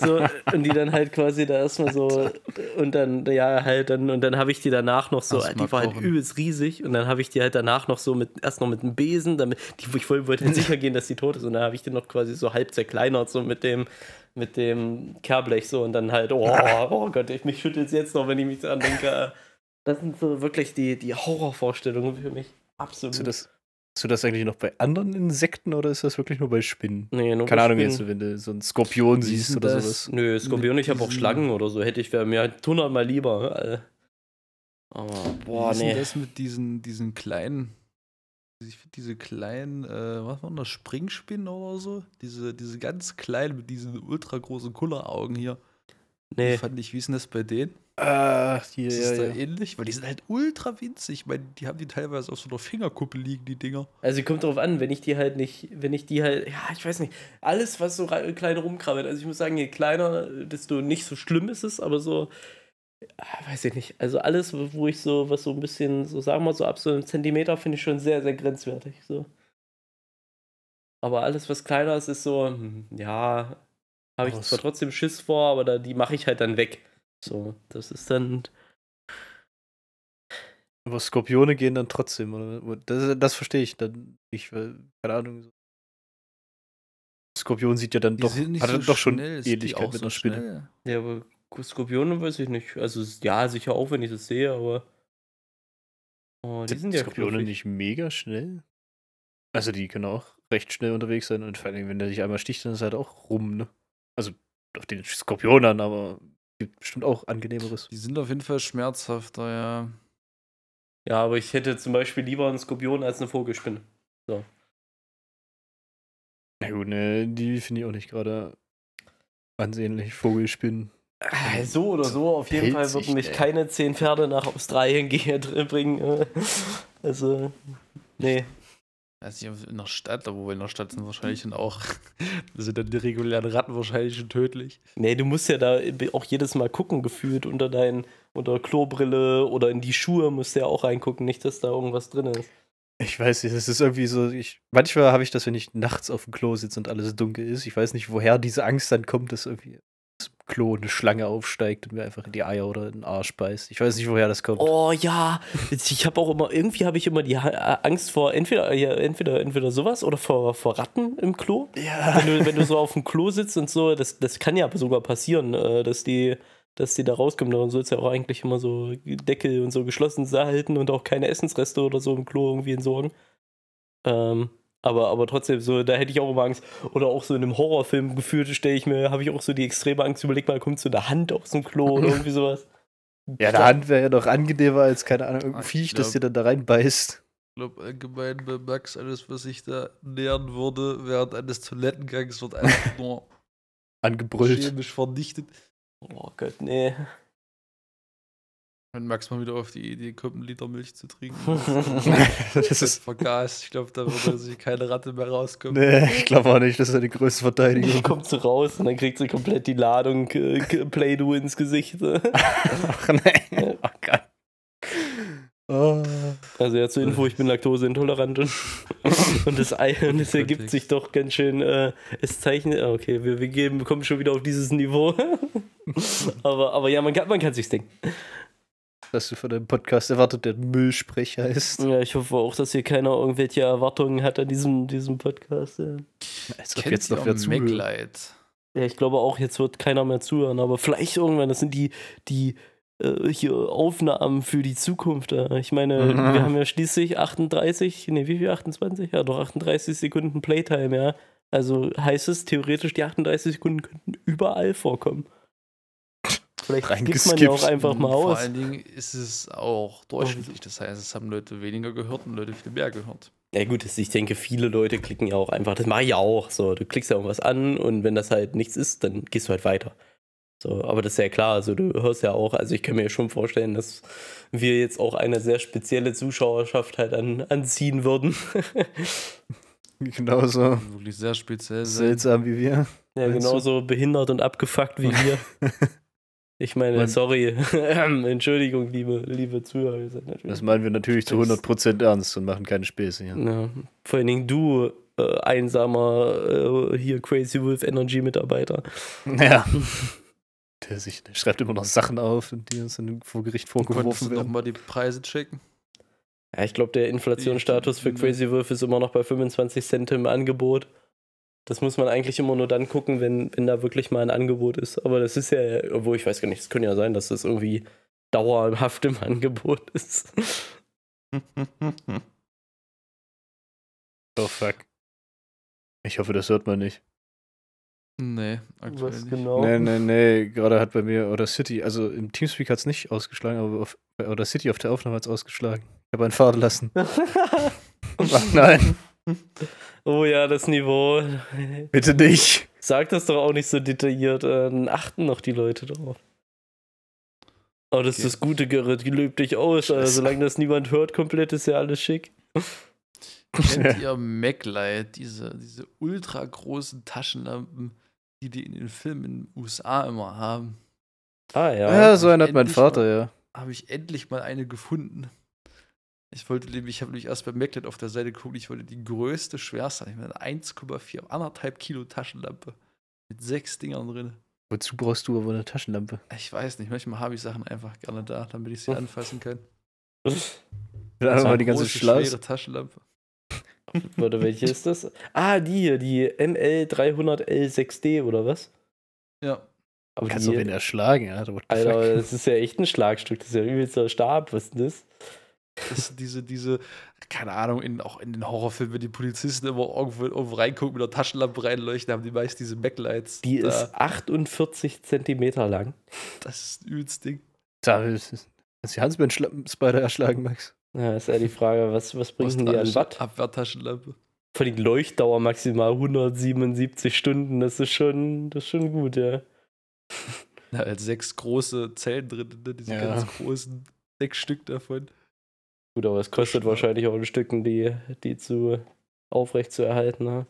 A: So, und die dann halt quasi da erstmal so und dann, ja, halt dann, und dann habe ich die danach noch so, die war halt übelst riesig und dann habe ich die halt danach noch so mit, erst noch mit einem Besen, damit, die, ich wollte sicher gehen, dass die tot ist und dann habe ich die noch quasi so halb zerkleinert, so mit dem, mit dem Kehrblech so und dann halt, oh, oh Gott, ich, mich schüttelt es jetzt noch, wenn ich mich daran denke. Das sind so wirklich die, die Horrorvorstellungen für mich. Absolut.
C: Also das, Hast du das eigentlich noch bei anderen Insekten oder ist das wirklich nur bei Spinnen? Nee, nur Keine bei Ahnung, Spinnen. jetzt, wenn du so einen Skorpion siehst oder das? sowas.
A: Nö, Skorpion, ich habe auch Schlangen oder so. Hätte ich, wäre mir halt hundertmal lieber.
B: Aber, boah, Wie nee. Ist das mit diesen, diesen kleinen, diese kleinen, äh, was waren das, Springspinnen oder so? Diese, diese ganz kleinen mit diesen ultra großen Kulleraugen hier. Nee. Die fand ich, wie ist denn das bei denen?
C: Ah, hier, ist
B: ja, da ja. ähnlich? Weil die sind halt ultra winzig. Ich meine, die haben die teilweise auf so einer Fingerkuppe liegen, die Dinger.
A: Also kommt darauf an, wenn ich die halt nicht, wenn ich die halt, ja, ich weiß nicht, alles, was so klein rumkrabbelt. Also ich muss sagen, je kleiner, desto nicht so schlimm ist es, aber so, ah, weiß ich nicht. Also alles, wo ich so, was so ein bisschen, so sagen wir so ab so einem Zentimeter, finde ich schon sehr, sehr grenzwertig. So. Aber alles, was kleiner ist, ist so, hm, ja, habe ich zwar trotzdem Schiss vor, aber da, die mache ich halt dann weg. So, das ist dann.
C: Aber Skorpione gehen dann trotzdem, oder? Das, das verstehe ich dann nicht, weil, keine Ahnung. Skorpion sieht ja dann die doch, hat so doch schon Ähnlichkeit mit einer Spinne. Schnell.
A: Ja, aber Skorpione weiß ich nicht. Also, ja, sicher auch, wenn ich das sehe, aber.
C: Oh, die sind, sind ja Skorpione knuffig. nicht mega schnell? Also, die können auch recht schnell unterwegs sein und vor allem, wenn der sich einmal sticht, dann ist er halt auch rum, ne? Also, auf den Skorpion an, aber gibt bestimmt auch angenehmeres.
B: Die sind auf jeden Fall schmerzhafter, ja.
A: Ja, aber ich hätte zum Beispiel lieber einen Skorpion als eine Vogelspinne. So.
C: Na gut, ne, die finde ich auch nicht gerade ansehnlich. Vogelspinnen.
A: Äh, so oder so, auf jeden Fall würden mich ey. keine zehn Pferde nach Australien bringen. Also, nee.
B: Also in der Stadt, aber in der Stadt sind wahrscheinlich dann auch, sind dann die regulären Ratten wahrscheinlich schon tödlich.
A: Nee, du musst ja da auch jedes Mal gucken, gefühlt unter dein, unter Klobrille oder in die Schuhe musst du ja auch reingucken, nicht, dass da irgendwas drin ist.
C: Ich weiß nicht, es ist irgendwie so, ich, manchmal habe ich das, wenn ich nachts auf dem Klo sitze und alles dunkel ist. Ich weiß nicht, woher diese Angst dann kommt, dass irgendwie Klo eine Schlange aufsteigt und mir einfach in die Eier oder in den Arsch beißt. Ich weiß nicht, woher das kommt.
A: Oh ja, ich habe auch immer, irgendwie habe ich immer die Angst vor entweder, ja, entweder, entweder sowas oder vor, vor Ratten im Klo. Ja. Wenn du, wenn du so auf dem Klo sitzt und so, das, das kann ja sogar passieren, äh, dass die, dass die da rauskommen. Dann sollst du ja auch eigentlich immer so Deckel und so geschlossen halten und auch keine Essensreste oder so im Klo irgendwie entsorgen. Ähm, aber, aber trotzdem, so, da hätte ich auch immer Angst. Oder auch so in einem Horrorfilm gefühlt, stelle ich mir, habe ich auch so die extreme Angst, überleg mal, kommt so eine Hand aus dem Klo oder irgendwie sowas.
C: Ja, eine Hand wäre ja doch angenehmer als, keine Ahnung, irgendein Viech, glaub, das dir dann da reinbeißt.
B: Ich glaube, allgemein bei Max, alles, was ich da nähern würde, während eines Toilettengangs, wird einfach nur
C: angebrüllt.
B: chemisch vernichtet.
A: Oh Gott, nee.
B: Wenn Max mal wieder auf die Idee kommt, einen Liter Milch zu trinken.
C: das ist
B: vergast. Ich glaube, da würde sich keine Ratte mehr rauskommen.
C: Nee, ich glaube auch nicht. Das ist ja die größte Verteidigung. Dann
A: kommt sie raus und dann kriegt sie komplett die Ladung Play-Doh ins Gesicht.
C: Ach nee. Oh Gott.
A: Oh. Also ja, zur Info, ich bin laktoseintolerant und, und das Ei, und es ergibt sich doch ganz schön, äh, es zeichnet, ah, okay, wir, wir geben, kommen schon wieder auf dieses Niveau. aber, aber ja, man kann, man kann sich's denken
C: dass du von deinem Podcast erwartet, der Müllsprecher ist.
A: Ja, ich hoffe auch, dass hier keiner irgendwelche Erwartungen hat an diesem, diesem Podcast. Ja.
C: Als ob jetzt noch wer zuhört.
A: Ja, ich glaube auch, jetzt wird keiner mehr zuhören, aber vielleicht irgendwann, das sind die, die äh, hier Aufnahmen für die Zukunft. Äh. Ich meine, mhm. wir haben ja schließlich 38, nee, wie viel? 28? Ja, doch 38 Sekunden Playtime, ja. Also heißt es theoretisch, die 38 Sekunden könnten überall vorkommen. Vielleicht gibt man ja auch einfach mal aus.
B: Vor allen Dingen ist es auch durchschnittlich. Das heißt, es haben Leute weniger gehört und Leute viel mehr gehört.
A: Ja gut, ich denke, viele Leute klicken ja auch einfach, das mache ich ja auch. So, du klickst ja irgendwas an und wenn das halt nichts ist, dann gehst du halt weiter. So, aber das ist ja klar, also du hörst ja auch, also ich kann mir schon vorstellen, dass wir jetzt auch eine sehr spezielle Zuschauerschaft halt an, anziehen würden.
C: genauso.
B: Wirklich sehr speziell.
C: Seltsam wie wir.
A: Ja, genauso behindert und abgefuckt wie wir. Ich meine, Man, sorry, Entschuldigung, liebe, liebe Zuhörer.
C: Das meinen wir natürlich zu 100% ernst und machen keine Späße. Ja.
A: ja. Vor allen Dingen du, äh, einsamer, äh, hier Crazy Wolf Energy Mitarbeiter.
C: Ja. der, sich, der schreibt immer noch Sachen auf und die uns dann vor Gericht vorgeworfen werden.
B: nochmal die Preise checken?
A: Ja, ich glaube, der Inflationsstatus für Crazy Wolf ist immer noch bei 25 Cent im Angebot. Das muss man eigentlich immer nur dann gucken, wenn, wenn da wirklich mal ein Angebot ist. Aber das ist ja, obwohl ich weiß gar nicht, es könnte ja sein, dass das irgendwie dauerhaft im Angebot ist.
C: oh fuck. Ich hoffe, das hört man nicht.
B: Nee, aktuell
A: Was
B: nicht.
A: genau?
C: Nee, nee, nee, gerade hat bei mir oder City, also im Teamspeak hat es nicht ausgeschlagen, aber auf, oder City auf der Aufnahme hat es ausgeschlagen. Ich habe einen Faden lassen. Ach nein.
A: Oh ja, das Niveau.
C: Bitte nicht.
A: Sag das doch auch nicht so detailliert. Dann achten noch die Leute drauf. Oh, das okay. ist das gute Gerrit, gelöbt dich aus. Also, solange das niemand hört, komplett ist ja alles schick.
B: Kennt ihr MacLight, diese, diese ultra großen Taschenlampen, die die in den Filmen in den USA immer haben?
A: Ah ja.
C: Ja, so einen hat mein Vater, mal, ja.
B: Habe ich endlich mal eine gefunden. Ich wollte nämlich, ich habe nämlich erst bei MacLight auf der Seite geguckt, ich wollte die größte, schwerste, ich meine 1,4, anderthalb Kilo Taschenlampe. Mit sechs Dingern drin.
C: Wozu brauchst du aber eine Taschenlampe?
B: Ich weiß nicht, manchmal habe ich Sachen einfach gerne da, damit ich sie anfassen kann.
C: Ja, einfach mal die ganze große, schwere
B: Taschenlampe.
A: Warte, welche ist das? Ah, die hier, die ML300L6D oder was?
B: Ja.
C: Aber Kannst du wen erschlagen, ja?
A: Alter, das ist ja echt ein Schlagstück. Das ist ja übelster Stab. Was ist denn das?
B: Das diese, diese, keine Ahnung, in, auch in den Horrorfilmen, wenn die Polizisten immer irgendwo, irgendwo reingucken, mit der Taschenlampe reinleuchten, haben die meist diese Backlights.
A: Die da. ist 48 Zentimeter lang.
B: Das ist ein übelst Ding.
C: Da ist die Hans mit Spider erschlagen, Max.
A: Ja, ist ja die Frage, was, was bringen die an Watt?
B: Abwehrtaschenlampe.
A: Vor allem Leuchtdauer maximal 177 Stunden, das ist schon, das ist schon gut, ja.
B: Ja, halt sechs große Zellen drin, ne? diese ja. ganz großen, sechs Stück davon.
A: Gut, aber es kostet wahrscheinlich auch ein Stück, die, die zu aufrecht zu erhalten. Ne?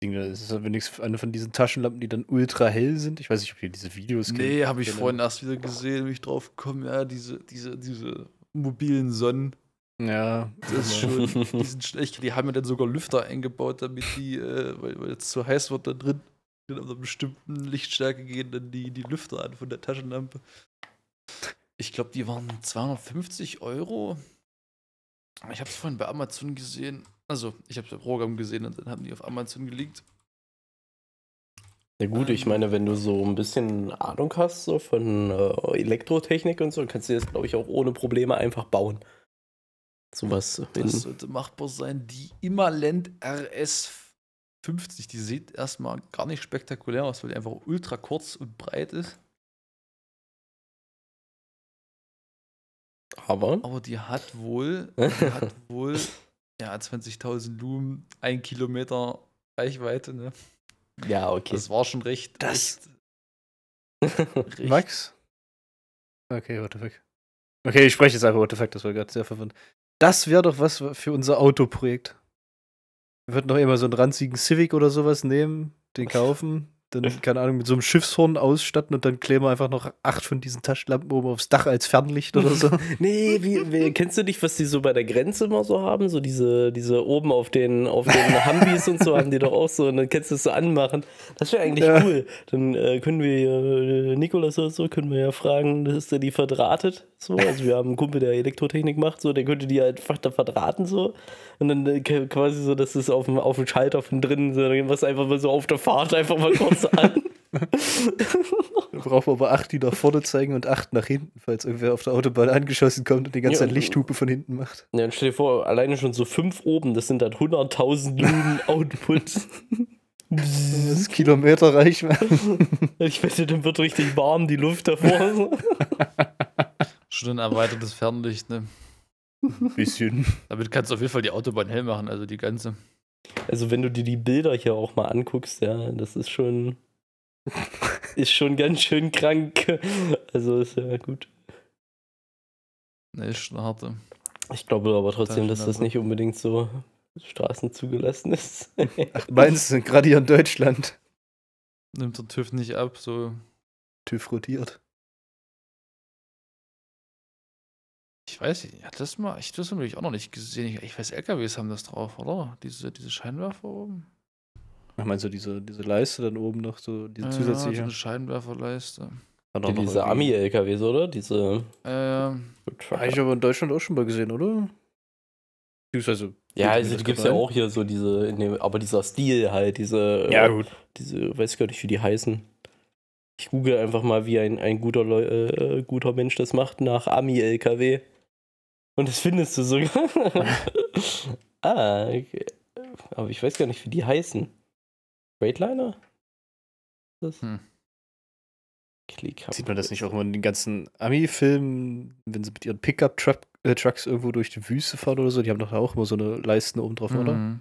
C: Das ist wenigstens eine von diesen Taschenlampen, die dann ultra hell sind. Ich weiß nicht, ob ihr diese Videos
B: kennt. Nee, habe ich vorhin erst wieder gesehen, wie ich drauf gekommen, ja, diese, diese, diese mobilen Sonnen.
C: Ja.
B: Das ist schon, die sind schlecht. Die haben ja dann sogar Lüfter eingebaut, damit die, äh, weil, weil es zu heiß wird da drin, in einer bestimmten Lichtstärke gehen dann die, die Lüfter an von der Taschenlampe. Ich glaube, die waren 250 Euro. Ich habe es vorhin bei Amazon gesehen. Also, ich habe es bei Programm gesehen und dann haben die auf Amazon gelegt.
A: Ja gut, ich meine, wenn du so ein bisschen Ahnung hast so von äh, Elektrotechnik und so, kannst du das, glaube ich, auch ohne Probleme einfach bauen. Sowas.
B: Das sollte machbar sein. Die Immalent RS 50, die sieht erstmal gar nicht spektakulär aus, weil die einfach ultra kurz und breit ist.
A: Aber?
B: Aber die hat wohl, die hat wohl, ja, 20.000 Lumen, ein Kilometer Reichweite, ne?
A: Ja, okay.
B: Das war schon recht.
C: Das. Recht, Max? Okay, what the fuck. Okay, ich spreche jetzt einfach what the fuck, das war gerade sehr verwirrend. Das wäre doch was für unser Autoprojekt. Wir würden doch immer so einen ranzigen Civic oder sowas nehmen, den kaufen, dann, keine Ahnung, mit so einem Schiffshorn ausstatten und dann kleben wir einfach noch acht von diesen Taschenlampen oben aufs Dach als Fernlicht oder so.
A: nee, wie, wie, kennst du nicht, was die so bei der Grenze immer so haben? So diese, diese oben auf den, auf den Humbis und so haben die doch auch so und dann kannst du es so anmachen. Das wäre eigentlich ja. cool. Dann äh, können wir äh, Nikolas oder so, können wir ja fragen, ist der die verdrahtet? So, also wir haben einen Kumpel, der Elektrotechnik macht, so, der könnte die halt einfach da verdrahten so. Und dann äh, quasi so, dass es auf dem, auf dem Schalter von drinnen, so, was einfach mal so auf der Fahrt einfach mal kurz an.
C: Wir brauchen aber acht, die nach vorne zeigen und acht nach hinten, falls irgendwer auf der Autobahn angeschossen kommt und die ganze ja, Zeit Lichthupe von hinten macht.
A: Ja, und stell dir vor, alleine schon so fünf oben, das sind dann 100.000 Lumen Output.
C: Das ist Kilometer reich
A: Ich wette, dann wird richtig warm die Luft davor.
B: Schon ein erweitertes Fernlicht, ne?
C: Bisschen.
B: Damit kannst du auf jeden Fall die Autobahn hell machen, also die ganze.
A: Also wenn du dir die Bilder hier auch mal anguckst, ja, das ist schon ist schon ganz schön krank. Also ist ja gut.
B: Ne, ist schon harte.
A: Ich glaube aber trotzdem, dass das nicht unbedingt so Straßen zugelassen ist.
C: Ach, meinst du, gerade hier in Deutschland?
B: Nimmt der TÜV nicht ab, so.
C: TÜV rotiert.
B: Weiß nicht, ja, das mal, ich das habe ich auch noch nicht gesehen. Ich, ich weiß, LKWs haben das drauf, oder? Diese, diese Scheinwerfer oben.
C: Ach, meinst du diese, diese Leiste dann oben noch, so diese ja, zusätzliche? Ja,
B: diese Scheinwerferleiste.
A: Die, diese Ami-LKWs, oder? Diese.
C: Ähm. Habe ich aber in Deutschland auch schon mal gesehen, oder?
A: Beziehungsweise. Ja, also die gibt es ja auch hier so diese, dem, aber dieser Stil halt, diese.
C: Ja, gut.
A: Diese, weiß ich gar nicht, wie die heißen. Ich google einfach mal, wie ein, ein guter, äh, guter Mensch das macht, nach Ami-LKW. Und das findest du sogar. ah, okay. Aber ich weiß gar nicht, wie die heißen. Freightliner?
C: Das? Hm. Sieht man das nicht auch immer in den ganzen Ami-Filmen, wenn sie mit ihren Pickup-Trucks äh, irgendwo durch die Wüste fahren oder so? Die haben doch auch immer so eine Leisten oben drauf, mhm. oder?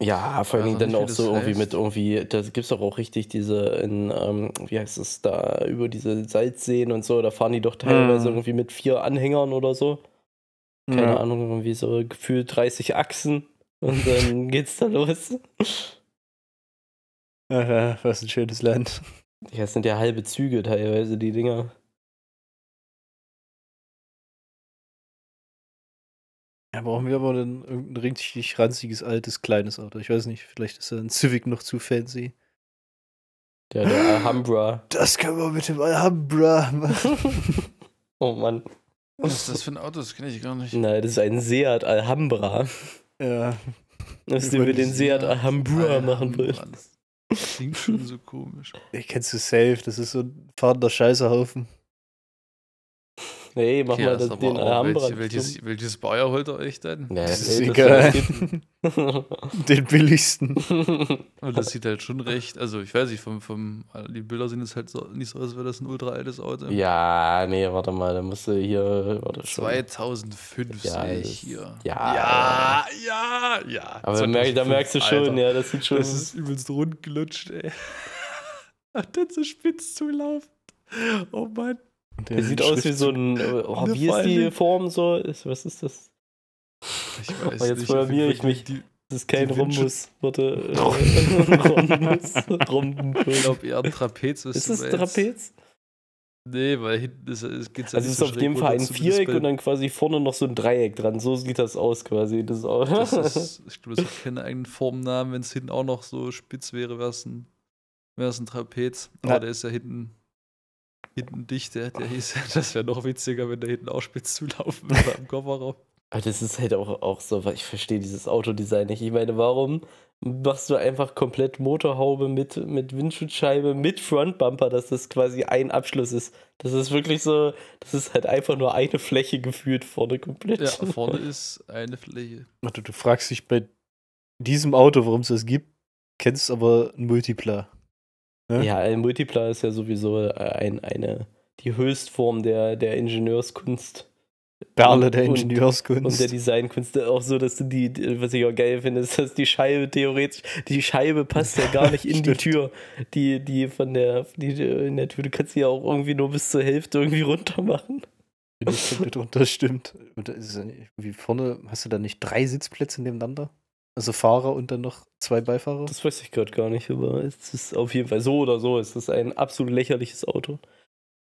A: Ja, vor allem also dann auch so irgendwie heißt. mit irgendwie, da gibt es doch auch richtig diese, in, ähm, wie heißt es da, über diese Salzseen und so, da fahren die doch teilweise mhm. irgendwie mit vier Anhängern oder so keine ja. Ahnung, irgendwie so gefühlt 30 Achsen und dann geht's da los.
C: Aha, was ein schönes Land.
A: Ja, es sind ja halbe Züge teilweise, die Dinger.
C: Ja, brauchen wir aber dann irgendein richtig ranziges, altes, kleines Auto. Ich weiß nicht, vielleicht ist ein Civic noch zu fancy.
A: Der, der Alhambra.
C: Das können wir mit dem Alhambra machen.
A: oh Mann.
B: Was ist das für ein Auto? Das kenne ich gar nicht.
A: Nein, das ist ein Seat Alhambra.
C: Ja.
A: Dass wir den Seat Alhambra machen wollen.
B: Das klingt schon so komisch.
C: Ich kennst du safe, das ist so ein fahrender Scheißehaufen.
A: Nee, mach okay, mal das, den Alhambra.
B: Welche, welches, welches Baujahr holt ihr euch denn?
C: Ja, das ist egal. den billigsten.
B: Und das sieht halt schon recht, also ich weiß nicht, vom, vom, die Bilder sehen jetzt halt so, nicht so aus, als wäre das ein ultra altes Auto.
A: Ja, nee, warte mal, da musst du hier, warte
B: schon. 2005 ja, sehe ich hier.
A: Ja,
B: ja, ja, ja.
A: Aber merk, da merkst du schon, Alter. ja, das sieht schon.
B: Das ist übelst rund gelutscht, ey. Hat dann so spitz zulaufen. Oh Mann.
A: Der, der sieht aus wie so ein. Oh, wie ist die Form so? Was ist das?
B: Ich weiß
A: oh, jetzt programmiere ich mich. Die, das ist kein Rhombus. Warte.
B: Rhombus. Rhombus. Ich glaube eher ein Trapez.
A: Ist es Trapez?
B: Nee, weil hinten ist, es geht
A: Also es ist auf dem Fall ein Viereck und dann quasi vorne noch so ein Dreieck dran. So sieht das aus quasi. Das,
B: das ist, ich glaube, es hat keinen eigenen Formnamen. Wenn es hinten auch noch so spitz wäre, wäre es ein, ein Trapez. Aber ja. der ist ja hinten hinten dicht, der, der hieß, das wäre noch witziger, wenn der hinten auch spitz zulaufen würde am Kofferraum.
A: Aber das ist halt auch, auch so, weil ich verstehe dieses Autodesign nicht. Ich meine, warum machst du einfach komplett Motorhaube mit, mit Windschutzscheibe, mit Frontbumper, dass das quasi ein Abschluss ist? Das ist wirklich so, das ist halt einfach nur eine Fläche geführt vorne komplett.
B: Ja, vorne ist eine Fläche.
C: Warte, du fragst dich bei diesem Auto, warum es das gibt, kennst aber ein Multipler.
A: Ja, ja ein Multipler ist ja sowieso äh, ein, eine, die Höchstform der, der Ingenieurskunst.
C: Perle der Ingenieurskunst.
A: Und, und, der Designkunst. Auch so, dass du die, was ich auch geil finde, ist, dass die Scheibe theoretisch, die Scheibe passt ja gar nicht in die Tür. Die, die von der, die in der Tür, du kannst sie ja auch irgendwie nur bis zur Hälfte irgendwie runter machen.
C: Ich komplett runter, stimmt. Und da ist irgendwie vorne, hast du da nicht drei Sitzplätze nebeneinander? Also Fahrer und dann noch zwei Beifahrer?
A: Das weiß ich gerade gar nicht, aber es ist auf jeden Fall so oder so. Es ist ein absolut lächerliches Auto.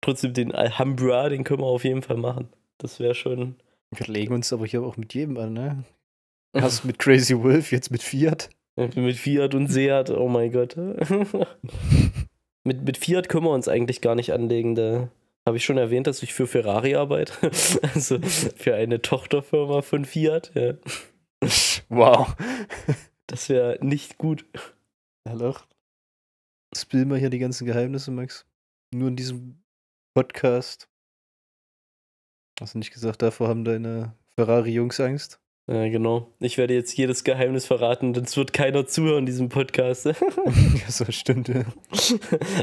A: Trotzdem den Alhambra, den können wir auf jeden Fall machen. Das wäre schon.
C: Wir legen uns aber hier auch mit jedem an, ne? Erst mit Crazy Wolf, jetzt mit Fiat.
A: mit Fiat und Seat, oh mein Gott. mit, mit Fiat können wir uns eigentlich gar nicht anlegen. Da habe ich schon erwähnt, dass ich für Ferrari arbeite. also für eine Tochterfirma von Fiat. Ja.
C: Wow.
A: Das wäre nicht gut.
C: Hallo. Spill mal hier die ganzen Geheimnisse, Max. Nur in diesem Podcast. Hast du nicht gesagt, davor haben deine Ferrari-Jungs Angst?
A: Ja, genau. Ich werde jetzt jedes Geheimnis verraten, es wird keiner zuhören in diesem Podcast. ja,
C: so stimmt, ja.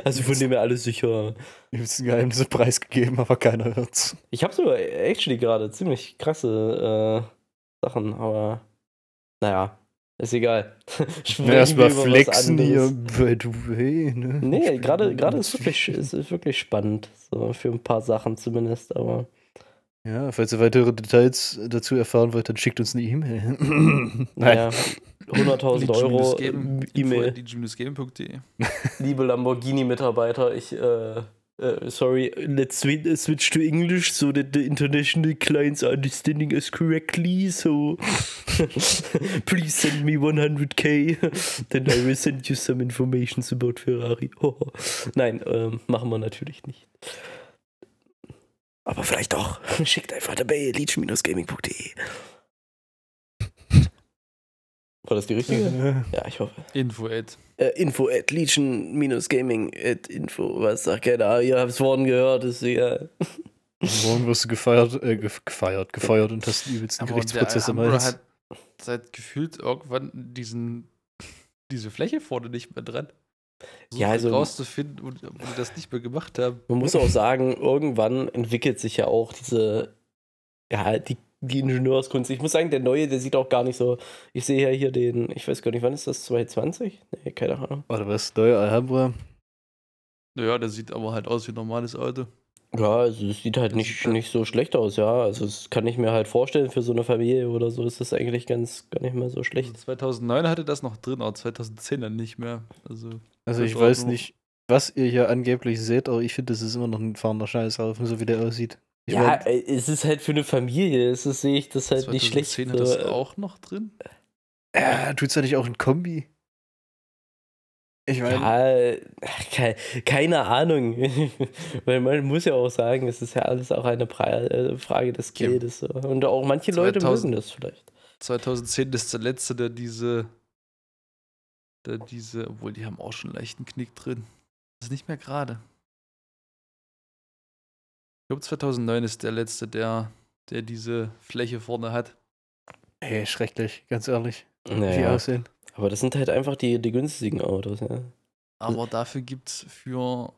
A: Also von dem her alles sicher.
C: Ich habe Geheimnisse preisgegeben, aber keiner hört's.
A: Ich habe sogar actually gerade ziemlich krasse äh, Sachen, aber naja, ist egal.
C: Erstmal flexen hier by the way. Ne?
A: Nee, gerade ist wirklich, ist, ist wirklich spannend. So für ein paar Sachen zumindest, aber.
C: Ja, falls ihr weitere Details dazu erfahren wollt, dann schickt uns eine E-Mail.
A: naja, 100.000 Euro
B: E-Mail.
A: Liebe Lamborghini-Mitarbeiter, ich äh, Uh, sorry, let's switch to English so that the international clients are understanding us correctly. So please send me 100k, then I will send you some information about Ferrari. Nein, ähm, machen wir natürlich nicht. Aber vielleicht doch. Schickt einfach dabei leech-gaming.de. War das die richtige? ja, ich hoffe.
B: Info at.
A: Äh, info at legion-gaming at info. Was sagt keiner? Ihr habt es worden gehört, ist egal.
C: Morgen wirst du gefeiert, äh, gefeiert, gefeuert und hast die übelsten Gerichtsprozesse
B: im Hals. hat seit gefühlt irgendwann diesen, diese Fläche vorne nicht mehr dran.
A: So ja, also
B: rauszufinden und die das nicht mehr gemacht haben.
A: Man muss auch sagen, irgendwann entwickelt sich ja auch diese, ja, die die Ingenieurskunst. Ich muss sagen, der neue, der sieht auch gar nicht so. Ich sehe ja hier den, ich weiß gar nicht, wann ist das? 2020? Nee, keine Ahnung.
C: Warte, was? Neue Alhambra?
B: Ja, der sieht aber halt aus wie ein normales Auto.
A: Ja, also es sieht halt nicht, nicht so schlecht aus, ja. Also das kann ich mir halt vorstellen, für so eine Familie oder so ist das eigentlich ganz gar nicht mehr so schlecht.
B: Also 2009 hatte das noch drin, aber 2010 dann nicht mehr. Also,
C: also ich weiß nicht, was ihr hier angeblich seht, aber ich finde, das ist immer noch ein fahrender Scheißhaufen, so wie der aussieht.
A: Ich ja, mein, äh, es ist halt für eine Familie, es ist, sehe ich das halt nicht schlecht.
B: 2010 hat das auch noch drin?
C: Äh, tut's ja nicht auch ein Kombi?
A: Ich meine. Ja, keine Ahnung. Weil man muss ja auch sagen, es ist ja alles auch eine äh, Frage des Geldes. Und auch manche 2000, Leute mögen das vielleicht.
B: 2010 ist der letzte, der diese. Der diese. Obwohl, die haben auch schon einen leichten Knick drin. Das ist nicht mehr gerade. Ich glaube, 2009 ist der letzte, der, der diese Fläche vorne hat.
C: Ey, schrecklich, ganz ehrlich.
A: Naja. Wie aussehen. Aber das sind halt einfach die, die günstigen Autos, ja.
B: Aber dafür gibt es für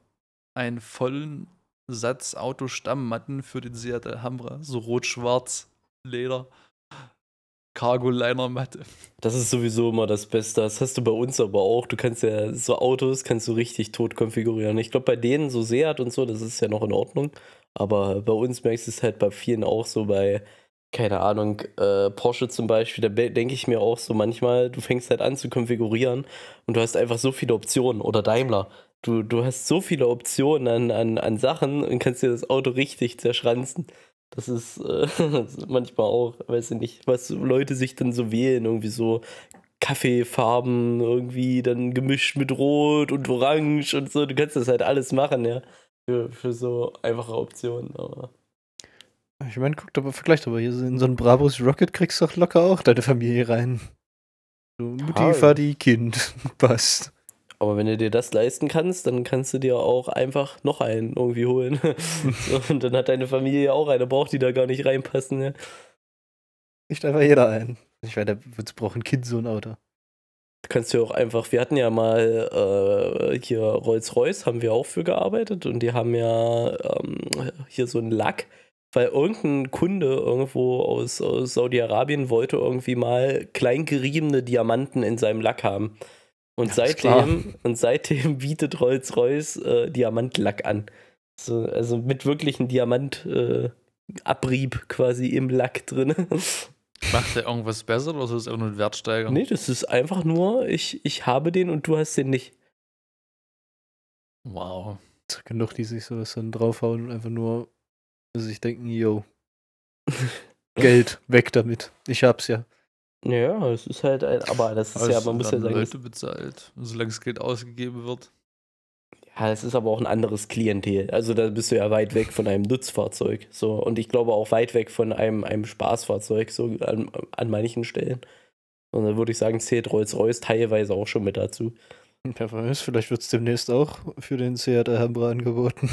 B: einen vollen Satz Autostammmatten für den Seat Alhambra, so rot-schwarz Leder. Cargo-Liner-Matte.
A: Das ist sowieso immer das Beste. Das hast du bei uns aber auch. Du kannst ja so Autos kannst du richtig tot konfigurieren. Ich glaube, bei denen so Seat und so, das ist ja noch in Ordnung. Aber bei uns merkst du es halt bei vielen auch so bei keine Ahnung, äh, Porsche zum Beispiel, da denke ich mir auch so manchmal, du fängst halt an zu konfigurieren und du hast einfach so viele Optionen oder Daimler. Du, du hast so viele Optionen an, an, an Sachen und kannst dir das Auto richtig zerschranzen. Das ist äh, manchmal auch, weiß ich nicht, was Leute sich dann so wählen, irgendwie so Kaffeefarben irgendwie dann gemischt mit Rot und Orange und so. Du kannst das halt alles machen, ja. Für, für so einfache Optionen, aber.
C: Ich meine, guck doch mal, vergleich doch mal, hier in so ein Brabus Rocket kriegst du doch locker auch deine Familie rein. So, Mutti, ja. Vati, Kind, passt.
A: Aber wenn du dir das leisten kannst, dann kannst du dir auch einfach noch einen irgendwie holen. so, und dann hat deine Familie auch eine, braucht die da gar nicht reinpassen. Ja.
C: Nicht einfach jeder einen. Ich meine, da braucht ein Kind so ein Auto.
A: Kannst du auch einfach, wir hatten ja mal äh, hier Rolls-Royce, haben wir auch für gearbeitet und die haben ja ähm, hier so einen Lack, weil irgendein Kunde irgendwo aus, aus Saudi-Arabien wollte irgendwie mal kleingeriebene Diamanten in seinem Lack haben. Und seitdem, und seitdem bietet Rolls-Royce äh, Diamantlack an. So, also mit wirklichen Diamantabrieb äh, quasi im Lack drin.
B: Macht der irgendwas besser oder ist das einfach nur ein Wertsteiger?
A: Nee, das ist einfach nur, ich, ich habe den und du hast den nicht.
B: Wow.
C: Genug, die sich sowas dann draufhauen und einfach nur sich denken, yo, Geld, weg damit. Ich hab's ja.
A: Ja, es ist halt ein, aber das ist aber ja, man muss ja sagen.
B: Leute bezahlt, solange das Geld ausgegeben wird.
A: Ja, es ist aber auch ein anderes Klientel. Also da bist du ja weit weg von einem Nutzfahrzeug. So, und ich glaube auch weit weg von einem, einem Spaßfahrzeug, so an, an manchen Stellen. Und dann würde ich sagen, zählt Rolls-Royce teilweise auch schon mit dazu.
C: Wer weiß, vielleicht wird es demnächst auch für den Seat Alhambra angeboten.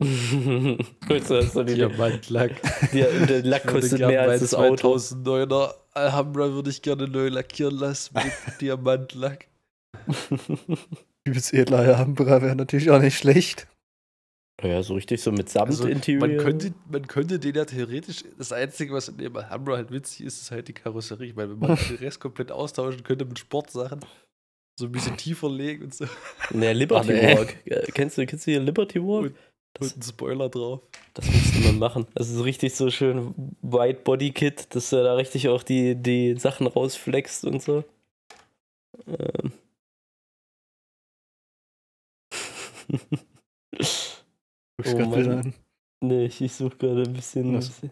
A: Gut, so hast du die Diamantlack. Der, der Lack kostet mehr als das Auto.
B: 2009er Alhambra würde ich gerne neu lackieren lassen mit Diamantlack.
C: Übelst edler Alhambra wäre natürlich auch nicht schlecht.
A: Ja, so richtig so mit Samt-Interior.
B: Also, man, könnte, man könnte den ja theoretisch, das Einzige, was in dem Alhambra halt witzig ist, ist halt die Karosserie. Ich meine, wenn man den Rest komplett austauschen könnte mit Sportsachen, so ein bisschen tiefer legen und so.
A: Naja, Liberty Walk. Kennst du, kennst du hier Liberty Walk? Und
B: das, und ein Spoiler drauf.
A: Das müsste man machen. Das ist richtig so schön White Body Kit, dass er da richtig auch die, die Sachen rausflext und so. Ähm.
C: Oh Mann.
A: Nee, ich, ich suche gerade ein bisschen, ein bisschen,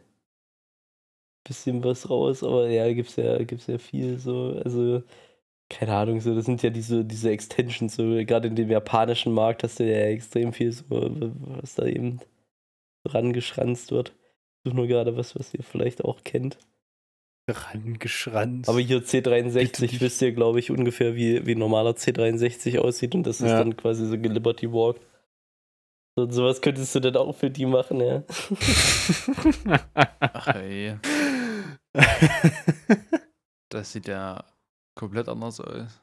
A: bisschen, was raus, aber ja, gibt's ja, gibt's ja viel so. Also keine Ahnung, so, das sind ja diese, diese Extensions, so, gerade in dem japanischen Markt hast du ja extrem viel, so, was da eben rangeschranzt wird. Ich suche nur gerade was, was ihr vielleicht auch kennt.
C: Rangeschranzt.
A: Aber hier C63 wisst ihr, glaube ich, ungefähr, wie, wie normaler C63 aussieht und das ist ja. dann quasi so Liberty Walk. So, sowas könntest du dann auch für die machen, ja.
B: Ach ey. Das sieht ja komplett anders aus.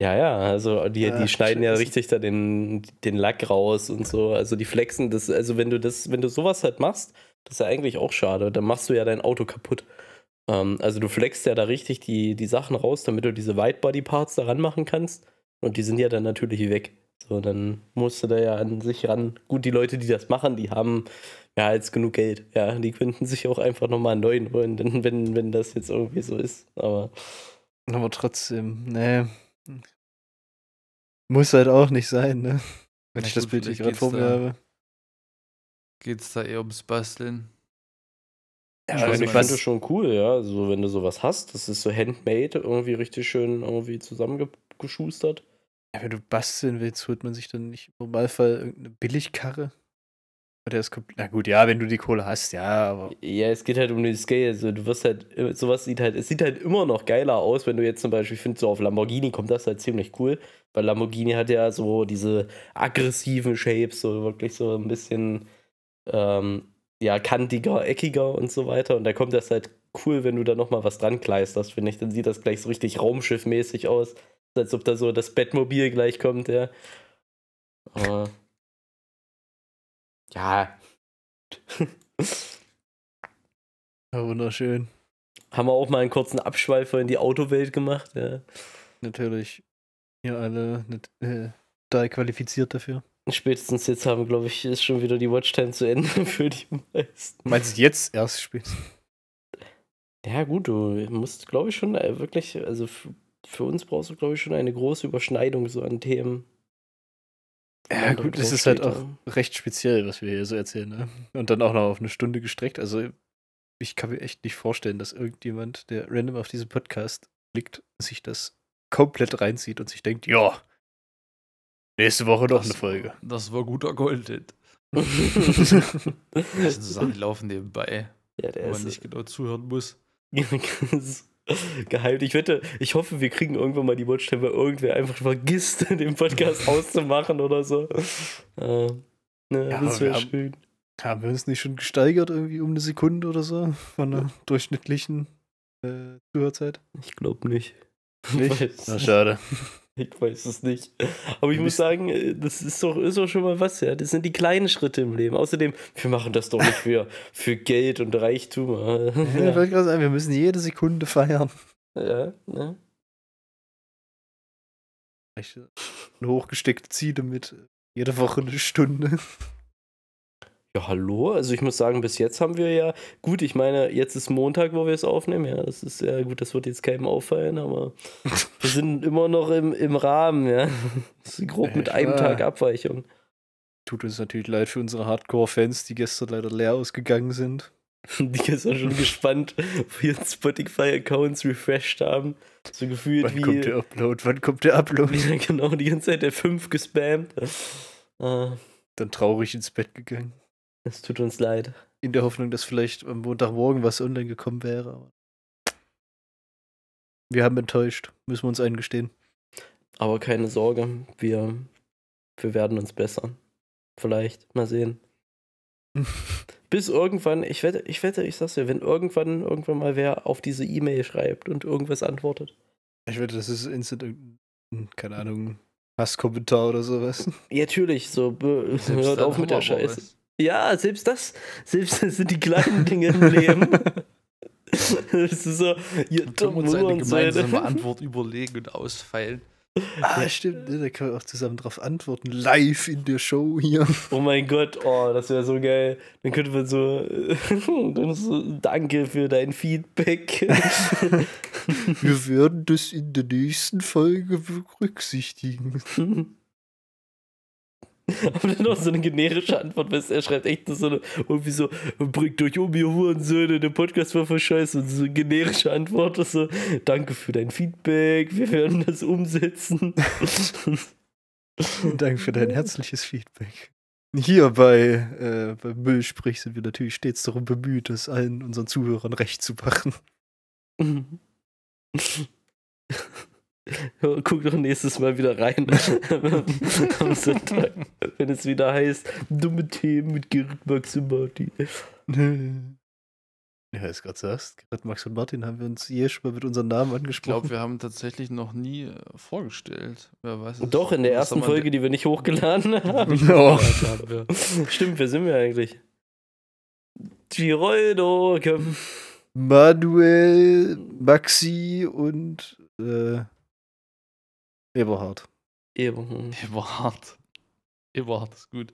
A: Ja, ja, also die, ja, die schneiden ja richtig da den, den Lack raus und so. Also die flexen das, also wenn du das, wenn du sowas halt machst, das ist ja eigentlich auch schade, dann machst du ja dein Auto kaputt. Ähm, also du flexst ja da richtig die, die Sachen raus, damit du diese Whitebody-Parts da ranmachen kannst. Und die sind ja dann natürlich weg. So, dann musst du da ja an sich ran. Gut, die Leute, die das machen, die haben ja jetzt genug Geld. Ja, die könnten sich auch einfach nochmal einen neuen holen, wenn, wenn das jetzt irgendwie so ist. Aber
C: aber trotzdem, nee. Muss halt auch nicht sein, ne? Wenn ja, ich gut, das Bild nicht gerade vor mir habe.
B: Geht's da eher ums Basteln?
A: Ja, also ich fand das schon cool, ja. Also wenn du sowas hast, das ist so handmade, irgendwie richtig schön irgendwie zusammengeschustert.
C: Ja, wenn du basteln willst, holt man sich dann nicht im Normalfall irgendeine Billigkarre. Der ist Na gut, ja, wenn du die Kohle hast, ja, aber.
A: Ja, es geht halt um den Scale. Also du wirst halt, sowas sieht halt, es sieht halt immer noch geiler aus, wenn du jetzt zum Beispiel, ich finde, so auf Lamborghini kommt das halt ziemlich cool. Weil Lamborghini hat ja so diese aggressiven Shapes, so wirklich so ein bisschen, ähm, ja, kantiger, eckiger und so weiter. Und da kommt das halt cool, wenn du da nochmal was dran kleisterst, finde ich. Dann sieht das gleich so richtig raumschiffmäßig aus. Als ob da so das Bettmobil gleich kommt, ja. Aber ja.
C: ja. Wunderschön.
A: Haben wir auch mal einen kurzen Abschweifer in die Autowelt gemacht, ja.
C: Natürlich. Ihr alle nicht, äh, da qualifiziert dafür.
A: Spätestens jetzt haben, glaube ich, ist schon wieder die Watchtime zu Ende für die meisten.
C: Meinst du jetzt erst spät?
A: Ja, gut, du musst, glaube ich, schon äh, wirklich, also für uns brauchst du, glaube ich, schon eine große Überschneidung so an Themen.
C: Ja, gut, das ist halt auch recht speziell, was wir hier so erzählen, ne? Und dann auch noch auf eine Stunde gestreckt. Also, ich kann mir echt nicht vorstellen, dass irgendjemand, der random auf diesem Podcast blickt, sich das komplett reinzieht und sich denkt, ja, nächste Woche noch eine Folge.
B: Das war guter Gold. das sind so Sachen, die laufen nebenbei, ja, wo man nicht genau zuhören muss.
A: Geheilt. Ich wette, ich hoffe, wir kriegen irgendwann mal die Watchtime, weil irgendwer einfach vergisst, den Podcast auszumachen oder so. Äh, ne, ja,
C: das wäre schön. Haben wir uns nicht schon gesteigert irgendwie um eine Sekunde oder so von der durchschnittlichen äh, Zuhörzeit?
A: Ich glaube nicht.
C: Nicht? Na, schade.
A: Ich weiß es nicht. Aber ich muss sagen, äh, das ist doch, ist doch schon mal was, ja. Das sind die kleinen Schritte im Leben. Außerdem, wir machen das doch nicht für, für Geld und Reichtum.
C: Ja, ja. Ich gerade sagen, wir müssen jede Sekunde feiern.
A: Ja, ne?
C: Eine hochgesteckte Ziele mit jede Woche eine Stunde.
A: Ja, hallo. Also ich muss sagen, bis jetzt haben wir ja, gut, ich meine, jetzt ist Montag, wo wir es aufnehmen. Ja, das ist ja gut, das wird jetzt keinem auffallen, aber wir sind immer noch im, im Rahmen, ja. Das ist grob mit einem Tag Abweichung.
C: Tut uns natürlich leid für unsere Hardcore-Fans, die gestern leider leer ausgegangen sind.
A: Die gestern schon gespannt, wo ihren Spotify-Accounts refreshed haben. So gefühlt
C: Wann
A: wie.
C: Wann kommt der Upload? Wann kommt der Upload?
A: Ja, genau, die ganze Zeit der 5 gespammt.
C: Ah. Dann traurig ins Bett gegangen.
A: Es tut uns leid.
C: In der Hoffnung, dass vielleicht am Montagmorgen was online gekommen wäre. Wir haben enttäuscht, müssen wir uns eingestehen.
A: Aber keine Sorge, wir, wir werden uns bessern. Vielleicht, mal sehen. Bis irgendwann, ich wette, ich wette, ich sag's dir, wenn irgendwann, irgendwann mal wer auf diese E-Mail schreibt und irgendwas antwortet.
C: Ich wette, das ist instant, keine Ahnung, Hasskommentar oder sowas.
A: Ja, natürlich, so, hört auf mit der Scheiße. Ja, selbst das, selbst das sind die kleinen Dinge im Leben.
B: das ist so, ihr dumm uns eine gemeinsame Antwort überlegen und ausfeilen.
C: Ah, stimmt, ne, da können wir auch zusammen drauf antworten. Live in der Show hier.
A: Oh mein Gott, oh, das wäre so geil. Dann könnte man so, so, danke für dein Feedback.
C: wir werden das in der nächsten Folge berücksichtigen.
A: Aber dann noch so eine generische Antwort, weil er schreibt echt so eine, irgendwie so, bringt euch um, ihr Hurensöhne, der Podcast war voll scheiße. Und so eine generische Antwort ist so, danke für dein Feedback, wir werden das umsetzen.
C: Danke für dein herzliches Feedback. Hier bei, äh, bei Müllsprich sind wir natürlich stets darum bemüht, es allen unseren Zuhörern recht zu machen.
A: Guck doch nächstes Mal wieder rein am Sonntag, wenn es wieder heißt, dumme Themen mit Gerrit, Max und Martin.
C: Ja, du gerade sagst, Gerrit, Max und Martin haben wir uns hier schon mal mit unseren Namen angesprochen.
B: Ich glaube, wir haben tatsächlich noch nie äh, vorgestellt. Wer weiß es.
A: Doch, in der ersten Folge, die wir nicht hochgeladen haben. Oh. Stimmt, wer sind wir eigentlich? Giroldo.
C: Manuel, Maxi und äh, Eberhard.
A: Eberhard.
B: Eberhard. Eberhard ist gut.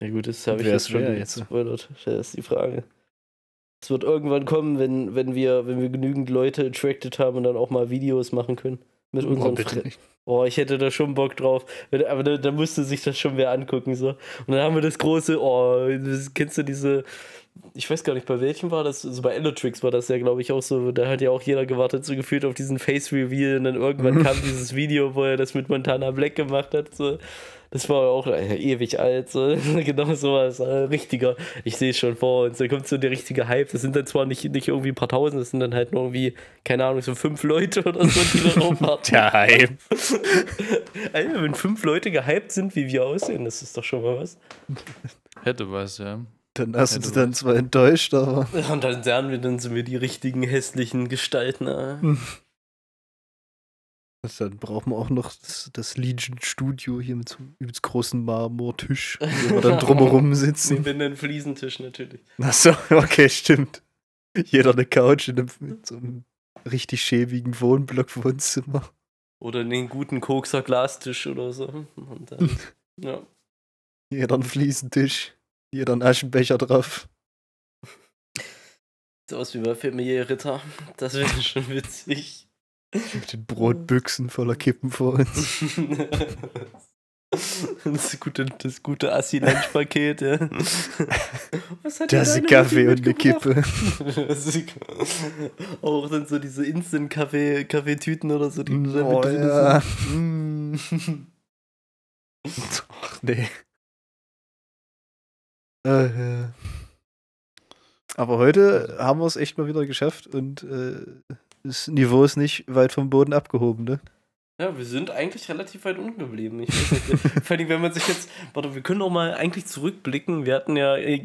A: Ja gut, das habe ich jetzt schon jetzt? gespoilert. Das ist die Frage. Es wird irgendwann kommen, wenn, wenn, wir, wenn wir genügend Leute attracted haben und dann auch mal Videos machen können. Mit oh, unseren Freunden. Oh, ich hätte da schon Bock drauf. Aber da, da, musste sich das schon wer angucken. So. Und dann haben wir das große, oh, das, kennst du diese, ich weiß gar nicht, bei welchem war das, also bei Elotrix war das ja, glaube ich, auch so, da hat ja auch jeder gewartet, so gefühlt auf diesen Face-Reveal und dann irgendwann kam dieses Video, wo er das mit Montana Black gemacht hat, so. Das war auch äh, ewig alt, so. genau sowas, äh, richtiger, ich sehe es schon vor uns, da kommt so der richtige Hype, das sind dann zwar nicht, nicht irgendwie ein paar Tausend, das sind dann halt nur irgendwie, keine Ahnung, so fünf Leute oder so, die da rumwarten. der Hype. Alter, wenn fünf Leute gehypt sind, wie wir aussehen, das ist doch schon mal was.
B: Hätte was, ja.
C: Dann hast du dich dann zwar enttäuscht, aber.
A: Ja, und dann lernen wir dann so wir die richtigen hässlichen Gestalten. Hm.
C: Dann brauchen wir auch noch das, das Legion Studio hier mit so einem übelst großen Marmortisch, wo wir dann drumherum sitzen.
A: Und einen Fliesentisch natürlich.
C: Achso, okay, stimmt. Jeder eine Couch in einem, in so einem richtig schäbigen Wohnblock-Wohnzimmer.
A: Oder einen guten Kokser Glastisch oder so. Und dann, ja.
C: Jeder einen Fliesentisch. Jeder einen Aschenbecher drauf.
A: So aus wie bei Familie Ritter. Das wäre schon witzig.
C: Mit den Brotbüchsen voller Kippen vor uns.
A: Das gute, das gute Assi-Lunch-Paket, ja.
C: Was hat das ist Kaffee und eine Kippe.
A: Auch dann so diese Instant-Kaffeetüten oder so, die oh, da mit ja. sind.
C: Ach nee. Äh, aber heute haben wir es echt mal wieder geschafft und äh, das Niveau ist nicht weit vom Boden abgehoben, ne?
A: Ja, wir sind eigentlich relativ weit unten geblieben. Ich weiß nicht, vor allem, wenn man sich jetzt, warte, wir können doch mal eigentlich zurückblicken. Wir hatten ja, äh,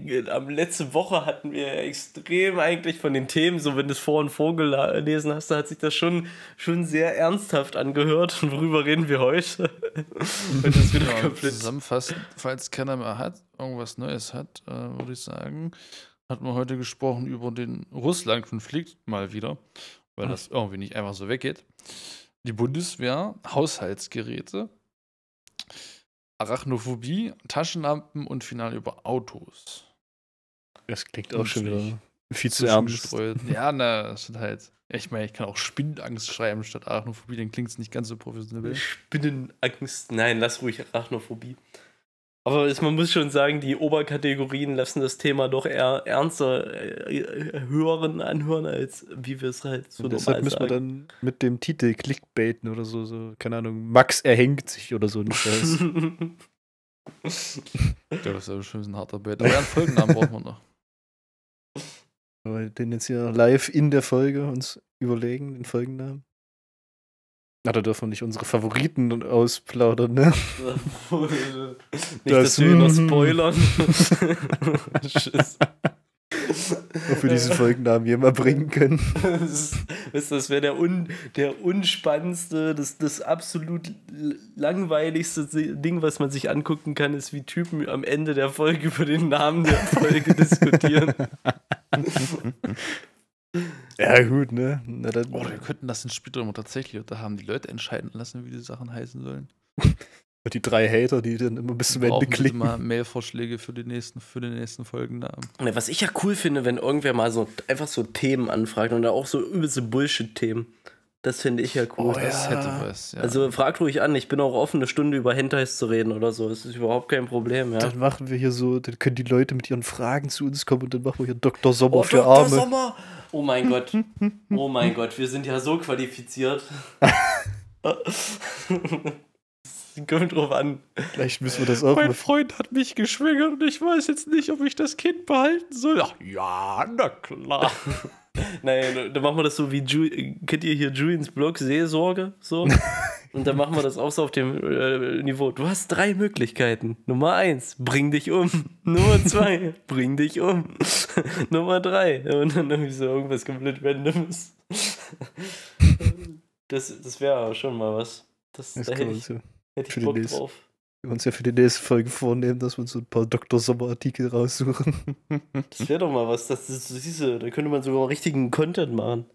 A: letzte Woche hatten wir extrem eigentlich von den Themen, so wenn du es vor und vorgelesen hast, da hat sich das schon, schon sehr ernsthaft angehört. Und worüber reden wir heute?
B: wenn das wieder ja, komplett zusammenfassen, falls keiner mehr hat, irgendwas Neues hat, äh, würde ich sagen, hatten wir heute gesprochen über den Russland-Konflikt mal wieder, weil das irgendwie nicht einfach so weggeht die Bundeswehr, Haushaltsgeräte, Arachnophobie, Taschenlampen und final über Autos.
C: Das klingt auch schon wieder viel zu ernst.
B: Ja, na, das sind halt. Ich meine, ich kann auch Spinnenangst schreiben statt Arachnophobie, dann klingt es nicht ganz so professionell.
A: Spinnenangst, nein, lass ruhig Arachnophobie. Aber es, man muss schon sagen, die Oberkategorien lassen das Thema doch eher ernster äh, äh hören, anhören, als wie wir es halt so
C: Und Deshalb müssen wir dann mit dem Titel Clickbaiten oder so, so, keine Ahnung, Max erhängt sich oder so Scheiß.
B: ja, das ist ja schon ein harter Bait. Aber einen Folgennamen brauchen wir noch.
C: Aber den jetzt hier live in der Folge uns überlegen, den Folgennamen. Na, da dürfen wir nicht unsere Favoriten ausplaudern, ne?
A: nicht, das, dass wir noch spoilern.
C: Tschüss. Wofür diesen Folgennamen jemand bringen können.
A: Das, das wäre der, un, der unspannendste, das, das absolut langweiligste Ding, was man sich angucken kann, ist, wie Typen am Ende der Folge über den Namen der Folge diskutieren.
C: Ja, gut, ne?
B: Na, dann, oh, wir könnten das in später immer tatsächlich da haben die Leute entscheiden lassen, wie die Sachen heißen sollen.
C: Und die drei Hater, die dann immer bis zum Ende klicken.
B: mal Mailvorschläge für die nächsten, für die nächsten Folgennamen.
A: Was ich ja cool finde, wenn irgendwer mal so einfach so Themen anfragt und da auch so übelste Bullshit-Themen. Das finde ich ja cool. Oh, das ja. hätte was, ja. Also frag ruhig an, ich bin auch offen, eine Stunde über Hentais zu reden oder so. Das ist überhaupt kein Problem, ja.
C: Dann machen wir hier so, dann können die Leute mit ihren Fragen zu uns kommen und dann machen wir hier Dr. Sommer oh, für Dr. Arme. Sommer!
A: Oh mein Gott. Oh mein Gott, wir sind ja so qualifiziert. Kommt drauf an.
C: Vielleicht müssen wir das auch.
B: Mein Freund hat mich geschwängert und ich weiß jetzt nicht, ob ich das Kind behalten soll. Ach ja, na klar.
A: Nein, dann machen wir das so wie, Ju kennt ihr hier Julians Blog, Seelsorge? So. Und dann machen wir das auch so auf dem äh, Niveau. Du hast drei Möglichkeiten. Nummer eins, bring dich um. Nummer zwei, bring dich um. Nummer drei. Und dann irgendwie so irgendwas komplett randomes. das das wäre schon mal was. Das, das da hätte ich, hätte ich Bock drauf.
C: Wir uns ja für die nächste Folge vornehmen, dass wir uns so ein paar Dr. Sommer-Artikel raussuchen.
A: Das wäre doch mal was. Das, das, das, siehste, da könnte man sogar richtigen Content machen.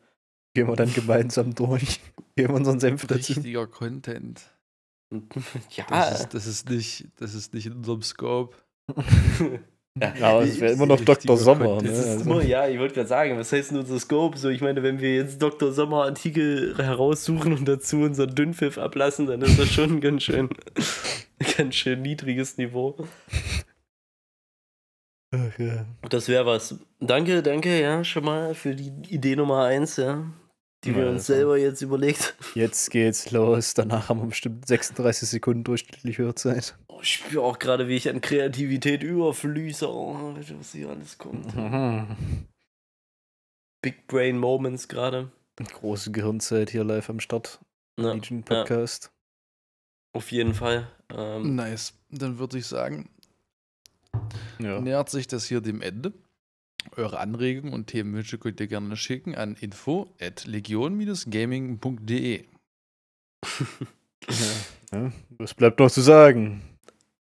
C: Gehen wir dann gemeinsam durch. Geben wir unseren Senf
B: dazu. Richtiger Content. ja. Das ist, das ist, nicht, das ist nicht in unserem Scope.
C: Ja, aber es wäre immer noch Dr. Sommer. Ne?
A: Also. Immer, ja, ich wollte gerade sagen, was heißt denn unser Scope? So, ich meine, wenn wir jetzt Dr. Sommer Artikel heraussuchen und dazu unseren Dünnpfiff ablassen, dann ist das schon ein ganz schön, ganz schön niedriges Niveau. Ach, ja. Das wäre was. Danke, danke, ja, schon mal für die Idee Nummer eins, ja. Die wir uns selber jetzt überlegt.
C: Jetzt geht's los. Danach haben wir bestimmt 36 Sekunden durchschnittliche Hörzeit.
A: Oh, ich spüre auch gerade, wie ich an Kreativität überfließe. Oh, was hier alles kommt. Mhm. Big Brain Moments gerade.
C: Große Gehirnzeit hier live am Start. Ja. Legion Podcast. Ja.
A: Auf jeden Fall.
B: Ähm, nice. Dann würde ich sagen, ja. nähert sich das hier dem Ende. Eure Anregungen und Themenwünsche könnt ihr gerne schicken an info at legion-gaming.de.
C: ja, was bleibt noch zu sagen?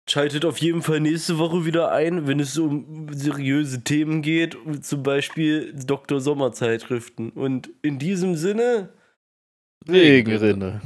A: Schaltet auf jeden Fall nächste Woche wieder ein, wenn es um seriöse Themen geht, zum Beispiel Dr. Sommerzeitschriften. Und in diesem Sinne,
C: Regenrinne. Regenrinne.